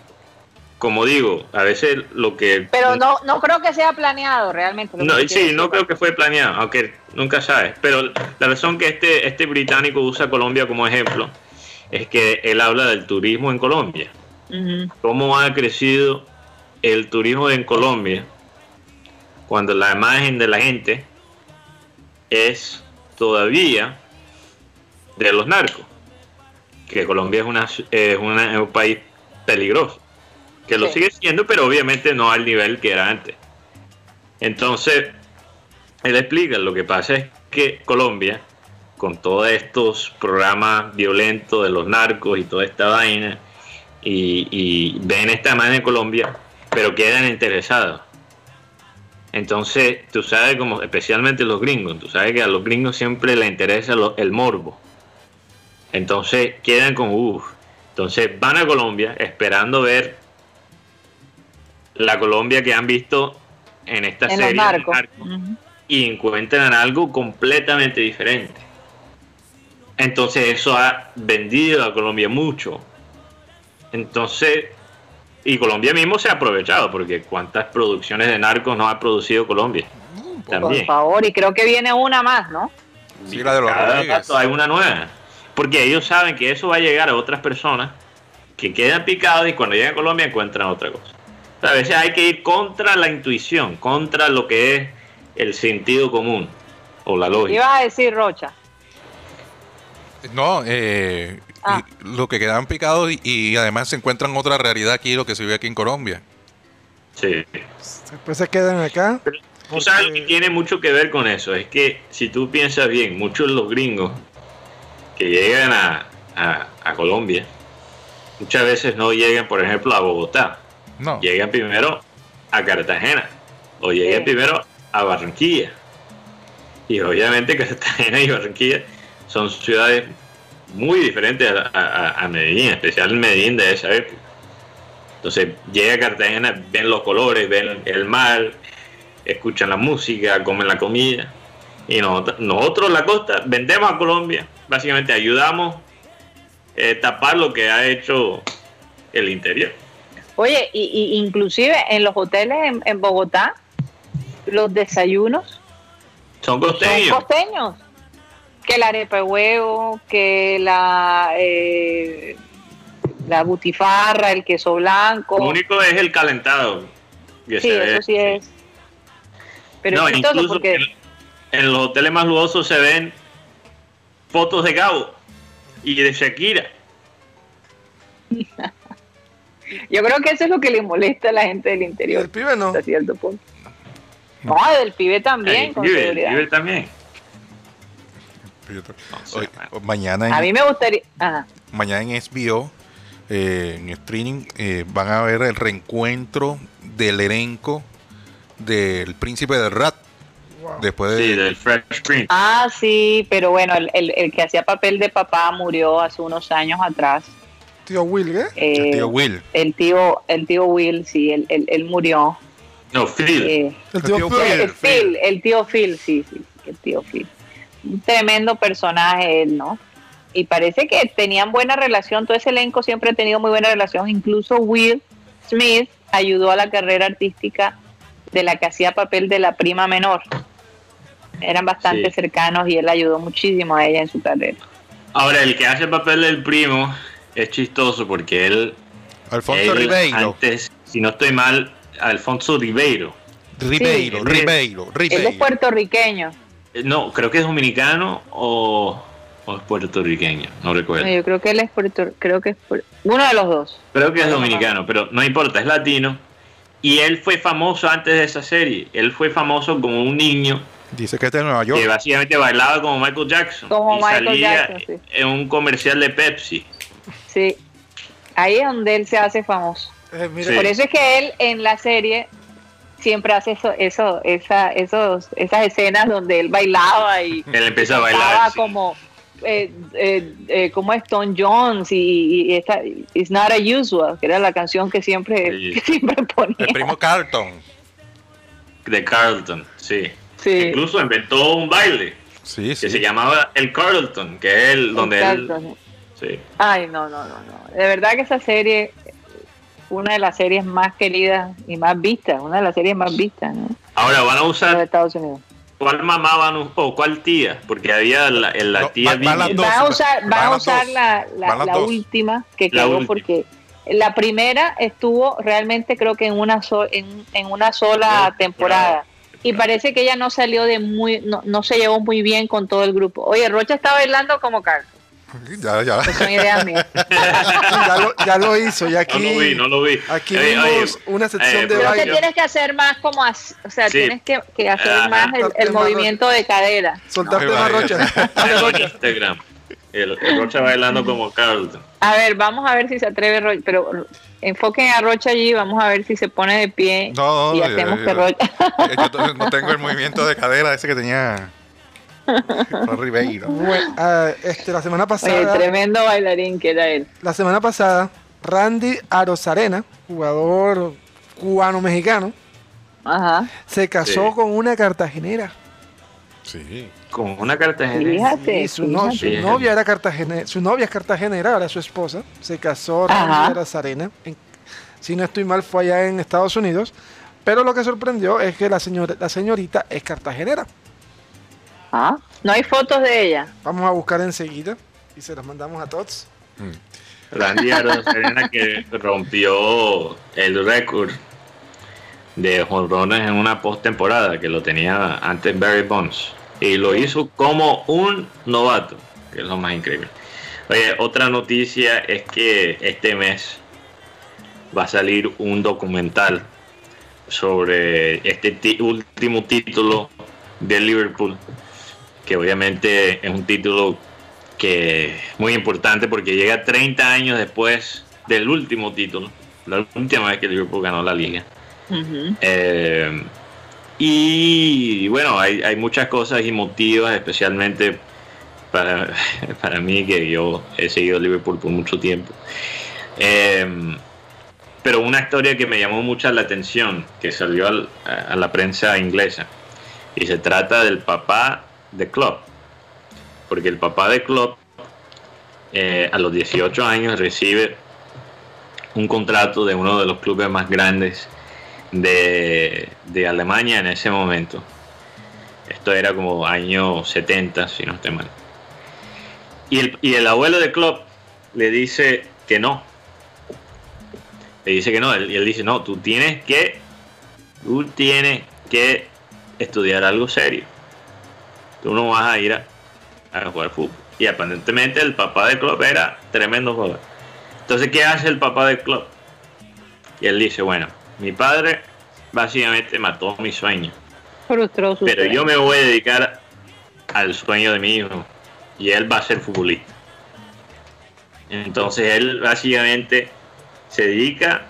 como digo, a veces lo que... Pero no, no creo que sea planeado realmente. No, sí, no creo que fue planeado, aunque nunca sabes. Pero la razón que este, este británico usa Colombia como ejemplo es que él habla del turismo en Colombia. Cómo ha crecido el turismo en Colombia cuando la imagen de la gente es todavía de los narcos, que Colombia es, una, es, un país peligroso, que lo sigue siendo, pero obviamente no al nivel que era antes. Entonces, él explica, lo que pasa es que Colombia, con todos estos programas violentos de los narcos y toda esta vaina, y, y ven esta imagen de Colombia, pero quedan interesados entonces, tú sabes, como especialmente los gringos, tú sabes que a los gringos siempre les interesa el morbo. Entonces, quedan con uff. Entonces, van a Colombia esperando ver la Colombia que han visto en esta serie y encuentran algo completamente diferente. Entonces, eso ha vendido a Colombia mucho. Entonces, y Colombia mismo se ha aprovechado, porque cuántas producciones de narcos no ha producido Colombia. Por favor, y creo que viene una más, ¿no? Sí, la de los hay una nueva. Porque ellos saben que eso va a llegar a otras personas que quedan picados y cuando llegan a Colombia encuentran otra cosa. A veces hay que ir contra la intuición, contra lo que es el sentido común o la lógica. ¿Qué ibas a decir, Rocha? No, eh, Ah. lo que quedan picados y, además se encuentran otra realidad aquí, lo que se vive aquí en Colombia. Sí. Después se quedan acá. tú sabes que tiene mucho que ver con eso. Es que si tú piensas bien, muchos de los gringos que llegan a, a, Colombia muchas veces no llegan, por ejemplo, a Bogotá. No. Llegan primero a Cartagena o llegan primero a Barranquilla. Y obviamente [laughs] Cartagena y Barranquilla son ciudades muy diferentes a, Medellín, especial Medellín de esa época. Entonces llega a Cartagena, ven los colores, ven el mar, escuchan la música, comen la comida. Y nosotros, nosotros la costa vendemos a Colombia, básicamente ayudamos a eh, tapar lo que ha hecho el interior. Oye, y, inclusive en los hoteles en, Bogotá, los desayunos son costeños. Son costeños. Que la arepa de huevo, que la eh, la butifarra, el queso blanco. Lo único es el calentado. sí, eso sí es. Pero no, incluso porque... en, los hoteles más lujosos se ven fotos de Gabo y de Shakira. [laughs] Yo creo que eso es lo que le molesta a la gente del interior. El pibe no. cierto punto. No, del pibe también. El pibe, el pibe también. mañana a mí me gustaría. Mañana en SBO, eh, en streaming, eh, van a ver el reencuentro del elenco del Príncipe del Rat. Después de... Sí, del Fresh Prince. Ah, sí, pero bueno, el, el que hacía papel de papá murió hace unos años atrás. Tío Will, ¿eh? el tío Will. El tío, el tío Will, sí, él, él, murió. No, Phil. Eh, el tío, Phil. El, Phil. El tío Phil, sí, sí, el tío Phil. Un tremendo personaje él, ¿no? Y parece que tenían buena relación, todo ese elenco siempre ha tenido muy buena relación, incluso Will Smith ayudó a la carrera artística de la que hacía papel de la prima menor. Eran bastante cercanos y él ayudó muchísimo a ella en su carrera. Ahora, el que hace el papel del primo es chistoso porque él. Alfonso Ribeiro. Antes, si no estoy mal, Alfonso Ribeiro. Ribeiro, Ribeiro, Ribeiro. Él es puertorriqueño. Eh, no, creo que es dominicano o, o es puertorriqueño, no recuerdo. yo creo que él es puertorriqueño, creo que es uno de los dos. Creo que es dominicano, pero no importa, es latino. Y él fue famoso antes de esa serie. Él fue famoso como un niño. Dice que es de Nueva York. Que básicamente bailaba como Michael Jackson. Como Michael Jackson, En un comercial de Pepsi. Sí, ahí es donde él se hace famoso. Eh, Por eso es que él en la serie siempre hace eso, eso, esa, esos, esas escenas donde él bailaba y [laughs] él empieza a bailar como eh, eh, eh, como Stone Jones y, esta It's Not a Usual, que era la canción que siempre, [laughs] siempre ponía. El primo Carlton. De Carlton, sí. Incluso inventó un baile que se llamaba el Carlton, que es el, donde él Ay, no, no, no, no. De verdad que esa serie, una de las series más queridas y más vistas, una de las series más vistas, ¿no? Ahora van a usar. Estados Unidos. ¿Cuál mamá van a usar? o cuál tía? Porque había la, la tía. van, a usar, van a usar la, la, última que quedó porque la primera estuvo realmente creo que en una en, en, una sola temporada y parece que ella no salió de muy no, no se llevó muy bien con todo el grupo. Oye, Rocha está bailando como Carlos. Ya, ya. [laughs] ya, lo, ya lo hizo, y aquí. No lo vi, no lo vi. Aquí vimos una sección de baile. tienes que hacer más como. o sea, tienes que, que hacer más el, movimiento de cadera. Soltarte más rocha. [laughs] Instagram. El, Rocha bailando como Carlton. A ver, vamos a ver si se atreve Rocha. Pero enfoquen a Rocha allí, vamos a ver si se pone de pie. No, y hacemos que Rocha. Yo no tengo el movimiento de cadera ese que tenía. [laughs] Ribeiro. Ah, este, la semana pasada. tremendo bailarín que era él. La semana pasada, Randy Arozarena, jugador cubano-mexicano, se casó con una cartagenera. Sí. Con una cartagenera. su, novia era cartagenera, su novia es cartagenera, ahora su esposa. Se casó Randy Arozarena. si no estoy mal, fue allá en Estados Unidos. Pero lo que sorprendió es que la, señora, la señorita es cartagenera. Ah, no hay fotos de ella. Vamos a buscar enseguida y se las mandamos a todos. Mm. Randy Serena que rompió el récord de jonrones en una postemporada que lo tenía antes Barry Bonds y lo hizo como un novato, que es lo más increíble. Oye, otra noticia es que este mes va a salir un documental sobre este último título de Liverpool que obviamente es un título que muy importante porque llega 30 años después del último título, la última vez que Liverpool ganó la liga. Eh, y bueno, hay, hay, muchas cosas emotivas, especialmente para, [laughs] para mí, que yo he seguido Liverpool por mucho tiempo. Eh, pero una historia que me llamó mucho la atención, que salió a la prensa inglesa, y se trata del papá de Klopp. Porque el papá de Klopp eh, a los 18 años recibe un contrato de uno de los clubes más grandes de, Alemania en ese momento. Esto era como año 70, si no estoy mal. Y el, y el abuelo de Klopp le dice que no. Le dice que no. Y él dice, no, tú tienes que, tú tienes que estudiar algo serio. Tú no vas a ir a, jugar fútbol. Y aparentemente el papá de Klopp era tremendo jugador. Entonces, ¿qué hace el papá de Klopp? Y él dice, bueno, mi padre básicamente mató mi sueño. pero yo me voy a dedicar al sueño de mi hijo. Y él va a ser futbolista. Entonces él básicamente se dedica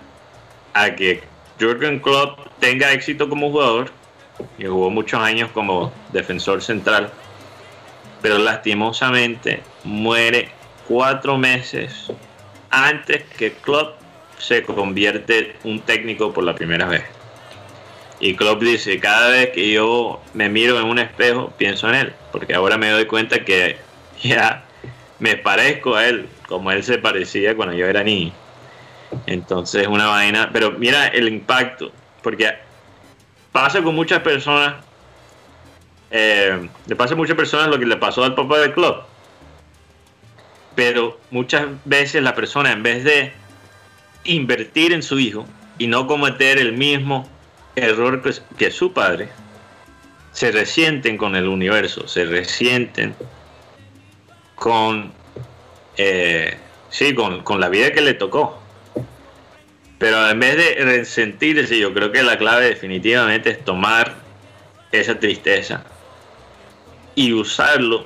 a que Jürgen Klopp tenga éxito como jugador y jugó muchos años como defensor central, pero lastimosamente muere cuatro meses antes que Klopp se convierte un técnico por la primera vez. Y Klopp dice, cada vez que yo me miro en un espejo, pienso en él, porque ahora me doy cuenta que [laughs] ya me parezco a él, como él se parecía cuando yo era niño. Entonces, una vaina, pero mira el impacto, porque pasa con muchas personas, eh, le pasa a muchas personas lo que le pasó al papá del club. Pero muchas veces la persona, en vez de invertir en su hijo y no cometer el mismo error que, su padre, se resienten con el universo, se resienten con, eh, sí, con, con la vida que le tocó. Pero en vez de resentirse, yo creo que la clave definitivamente es tomar esa tristeza y usarlo,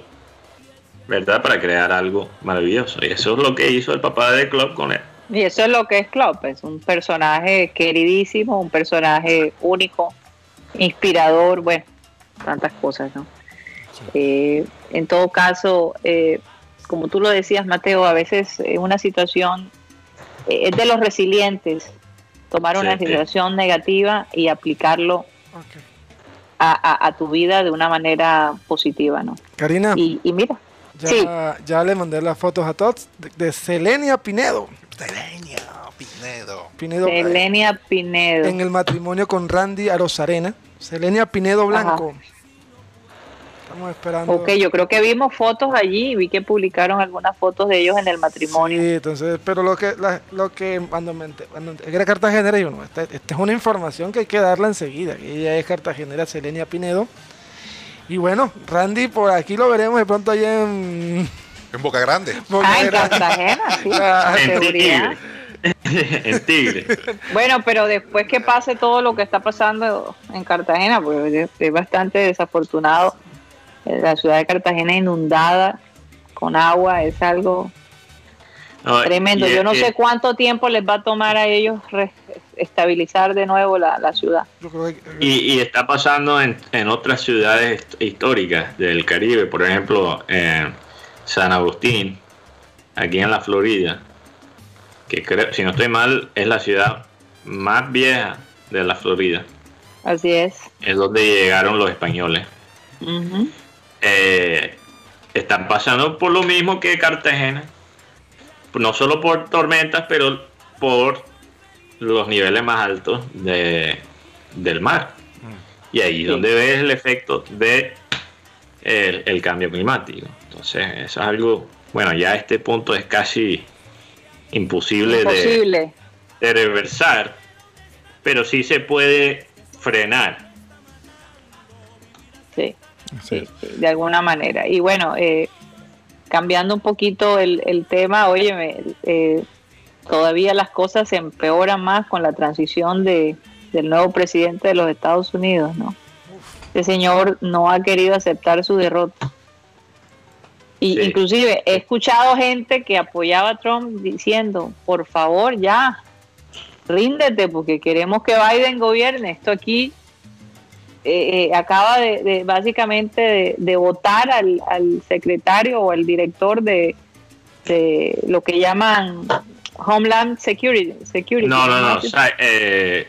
¿verdad? Para crear algo maravilloso. Y eso es lo que hizo el papá de Klopp con él. Y eso es lo que es Klopp, es un personaje queridísimo, un personaje único, inspirador, bueno, tantas cosas, ¿no? Eh, en todo caso, eh, como tú lo decías, Mateo, a veces una situación es de los resilientes tomar una situación negativa y aplicarlo a, tu vida de una manera positiva, ¿no? Karina. Y, mira. Ya, ya, le mandé las fotos a todos de, Selenia Pinedo. Selenia Pinedo. Pinedo. Selenia Pinedo. En el matrimonio con Randy Arosarena. Selenia Pinedo Blanco. Estamos esperando. Ok, yo creo que vimos fotos allí, vi que publicaron algunas fotos de ellos en el matrimonio. Sí, entonces, pero lo que, lo que cuando, me, cuando era cartagenera, yo no, esta, esta, es una información que hay que darla enseguida. Ella es cartagenera Selenia Pinedo. Y bueno, Randy, por aquí lo veremos de pronto allá en... En Boca Grande. [laughs] ah, en Cartagena, sí. Ah, en seguridad. [laughs] en Tigre. Bueno, pero después que pase todo lo que está pasando en Cartagena, pues es bastante desafortunado la ciudad de Cartagena inundada con agua es algo tremendo. Yo no sé cuánto tiempo les va a tomar a ellos estabilizar de nuevo la, ciudad. Y, está pasando en, otras ciudades históricas del Caribe, por ejemplo, en San Agustín, aquí en la Florida, que creo, si no estoy mal, es la ciudad más vieja de la Florida. Así es. Es donde llegaron los españoles eh, están pasando por lo mismo que Cartagena. No solo por tormentas, pero por los niveles más altos de, del mar. Mm. Y ahí es donde ves el efecto de el, cambio climático. Entonces, eso es algo, bueno, ya a este punto es casi imposible, De, de reversar, pero sí se puede frenar. Sí de alguna manera. Y bueno, eh, cambiando un poquito el, tema, oye, eh, todavía las cosas se empeoran más con la transición de, del nuevo presidente de los Estados Unidos, ¿no? Este señor no ha querido aceptar su derrota. Y inclusive he escuchado gente que apoyaba a Trump diciendo, por favor, ya, ríndete porque queremos que Biden gobierne. Esto aquí eh, eh, acaba de, básicamente de, votar al, secretario o al director de, lo que llaman Homeland Security. Security no, no, no, eh,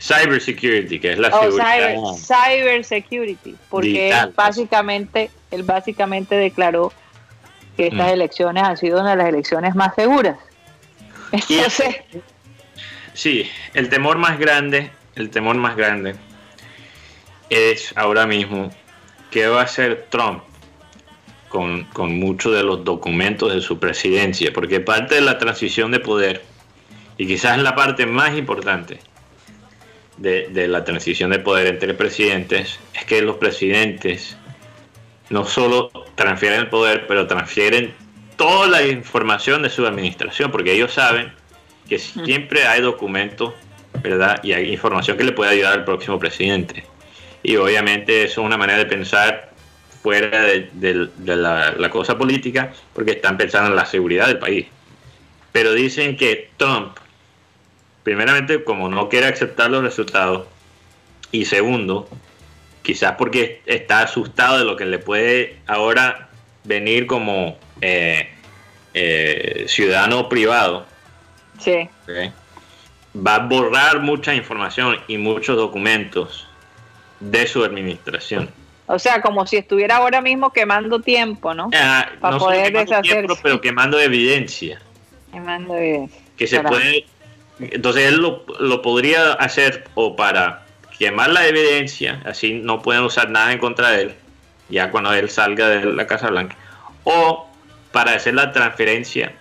Cyber Security, que es la oh, seguridad. Cyber, Security, porque básicamente, él básicamente declaró que estas mm. elecciones han sido una de las elecciones más seguras. Entonces, [laughs] sí, el temor más grande, el temor más grande es ahora mismo qué va a hacer Trump con, con muchos de los documentos de su presidencia, porque parte de la transición de poder, y quizás la parte más importante de, de la transición de poder entre presidentes, es que los presidentes no solo transfieren el poder, pero transfieren toda la información de su administración, porque ellos saben que siempre hay documentos, ¿verdad? Y hay información que le puede ayudar al próximo presidente. Y obviamente eso es una manera de pensar fuera de, la, la, cosa política, porque están pensando en la seguridad del país. Pero dicen que Trump, primeramente, como no quiere aceptar los resultados, y segundo, quizás porque está asustado de lo que le puede ahora venir como eh, eh, ciudadano privado. Sí. Va a borrar mucha información y muchos documentos de su administración. O sea, como si estuviera ahora mismo quemando tiempo, ¿no? Ah, Para poder deshacerse. pero quemando evidencia. Quemando evidencia. Que se puede. Entonces él lo, lo podría hacer o para quemar la evidencia, así no pueden usar nada en contra de él, ya cuando él salga de la Casa Blanca, o para hacer la transferencia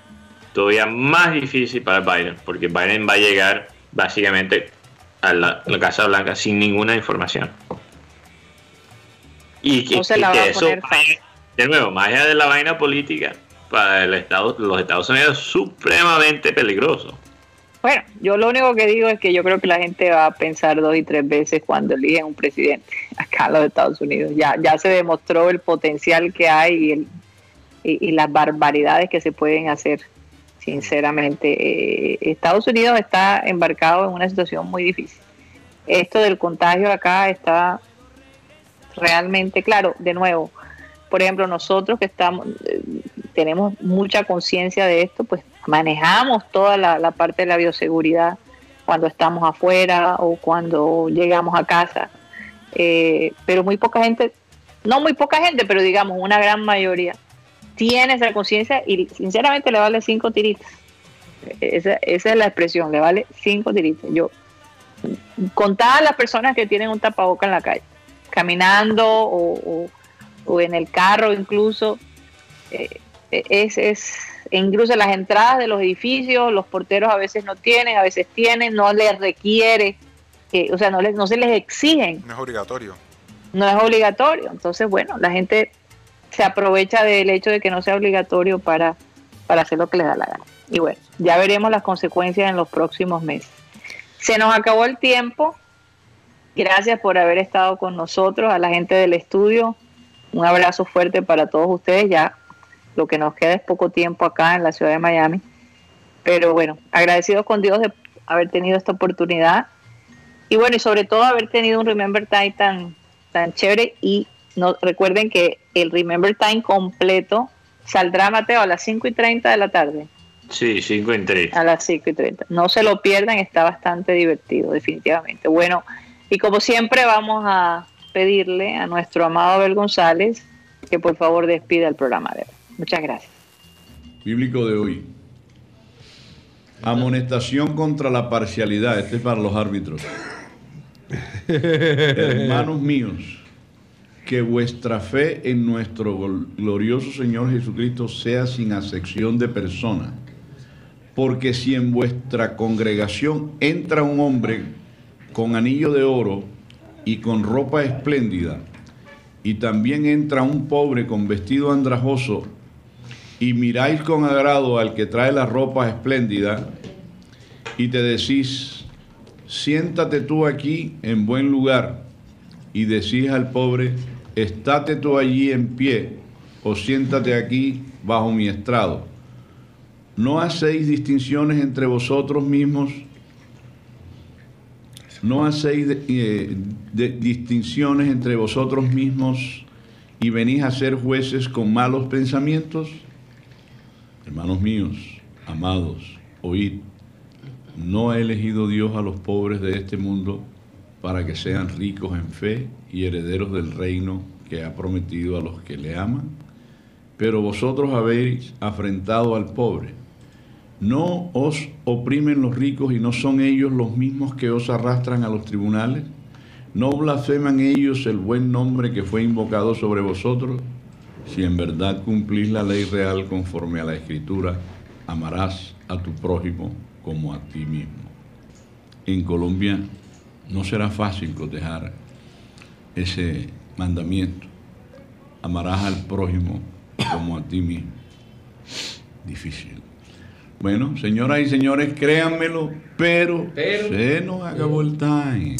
todavía más difícil para Biden, porque Biden va a llegar básicamente a la, Casa Blanca sin ninguna información. Y que, eso, de nuevo, más allá de la vaina política, para el Estado, los Estados Unidos es supremamente peligroso. Bueno, yo lo único que digo es que yo creo que la gente va a pensar dos y tres veces cuando eligen un presidente [laughs] acá en los Estados Unidos. Ya, ya se demostró el potencial que hay y, el, y, las barbaridades que se pueden hacer. Sinceramente, eh, Estados Unidos está embarcado en una situación muy difícil. Esto del contagio acá está realmente claro. De nuevo, por ejemplo, nosotros que estamos, eh, tenemos mucha conciencia de esto, pues manejamos toda la, parte de la bioseguridad cuando estamos afuera o cuando llegamos a casa. Eh, pero muy poca gente, no muy poca gente, pero digamos una gran mayoría, tiene esa conciencia y sinceramente le vale cinco tiritas. Esa, esa, es la expresión, le vale cinco tiritas. Yo, contadas las personas que tienen un tapaboca en la calle, caminando o, o, en el carro incluso, eh, es, es incluso las entradas de los edificios, los porteros a veces no tienen, a veces tienen, no les requiere, o sea, no, les, no se les exigen. No es obligatorio. No es obligatorio. Entonces, bueno, la gente se aprovecha del hecho de que no sea obligatorio para, para hacer lo que les da la gana. Y bueno, ya veremos las consecuencias en los próximos meses. Se nos acabó el tiempo. Gracias por haber estado con nosotros, a la gente del estudio. Un abrazo fuerte para todos ustedes. Ya lo que nos queda es poco tiempo acá en la ciudad de Miami. Pero bueno, agradecidos con Dios de haber tenido esta oportunidad. Y bueno, y sobre todo haber tenido un Remember Time tan, tan chévere. Y no, recuerden que el Remember Time completo saldrá, Mateo, a las 5 y 30 de la tarde. Sí, 5 y 30. A las 5 y 30. No se lo pierdan, está bastante divertido, definitivamente. Bueno, y como siempre vamos a pedirle a nuestro amado Abel González que por favor despida el programa de hoy. Muchas gracias. Bíblico de hoy. Amonestación contra la parcialidad. Este es para los árbitros. [laughs] Hermanos míos, que vuestra fe en nuestro glorioso Señor Jesucristo sea sin acepción de persona. Porque si en vuestra congregación entra un hombre con anillo de oro y con ropa espléndida, y también entra un pobre con vestido andrajoso y miráis con agrado al que trae la ropa espléndida y te decís, siéntate tú aquí en buen lugar y decís al pobre, estate tú allí en pie o siéntate aquí bajo mi estrado. No hacéis distinciones entre vosotros mismos, no hacéis eh, distinciones entre vosotros mismos y venís a ser jueces con malos pensamientos. Hermanos míos, amados, oíd, no ha elegido Dios a los pobres de este mundo para que sean ricos en fe y herederos del reino que ha prometido a los que le aman. Pero vosotros habéis afrentado al pobre. ¿No os oprimen los ricos y no son ellos los mismos que os arrastran a los tribunales? ¿No blasfeman ellos el buen nombre que fue invocado sobre vosotros? Si en verdad cumplís la ley real conforme a la escritura, amarás a tu prójimo como a ti mismo. En Colombia no será fácil cotejar ese mandamiento. Amarás al prójimo como a ti mismo. Difícil. Bueno, señoras y señores, créanmelo, pero, se nos acabó el time.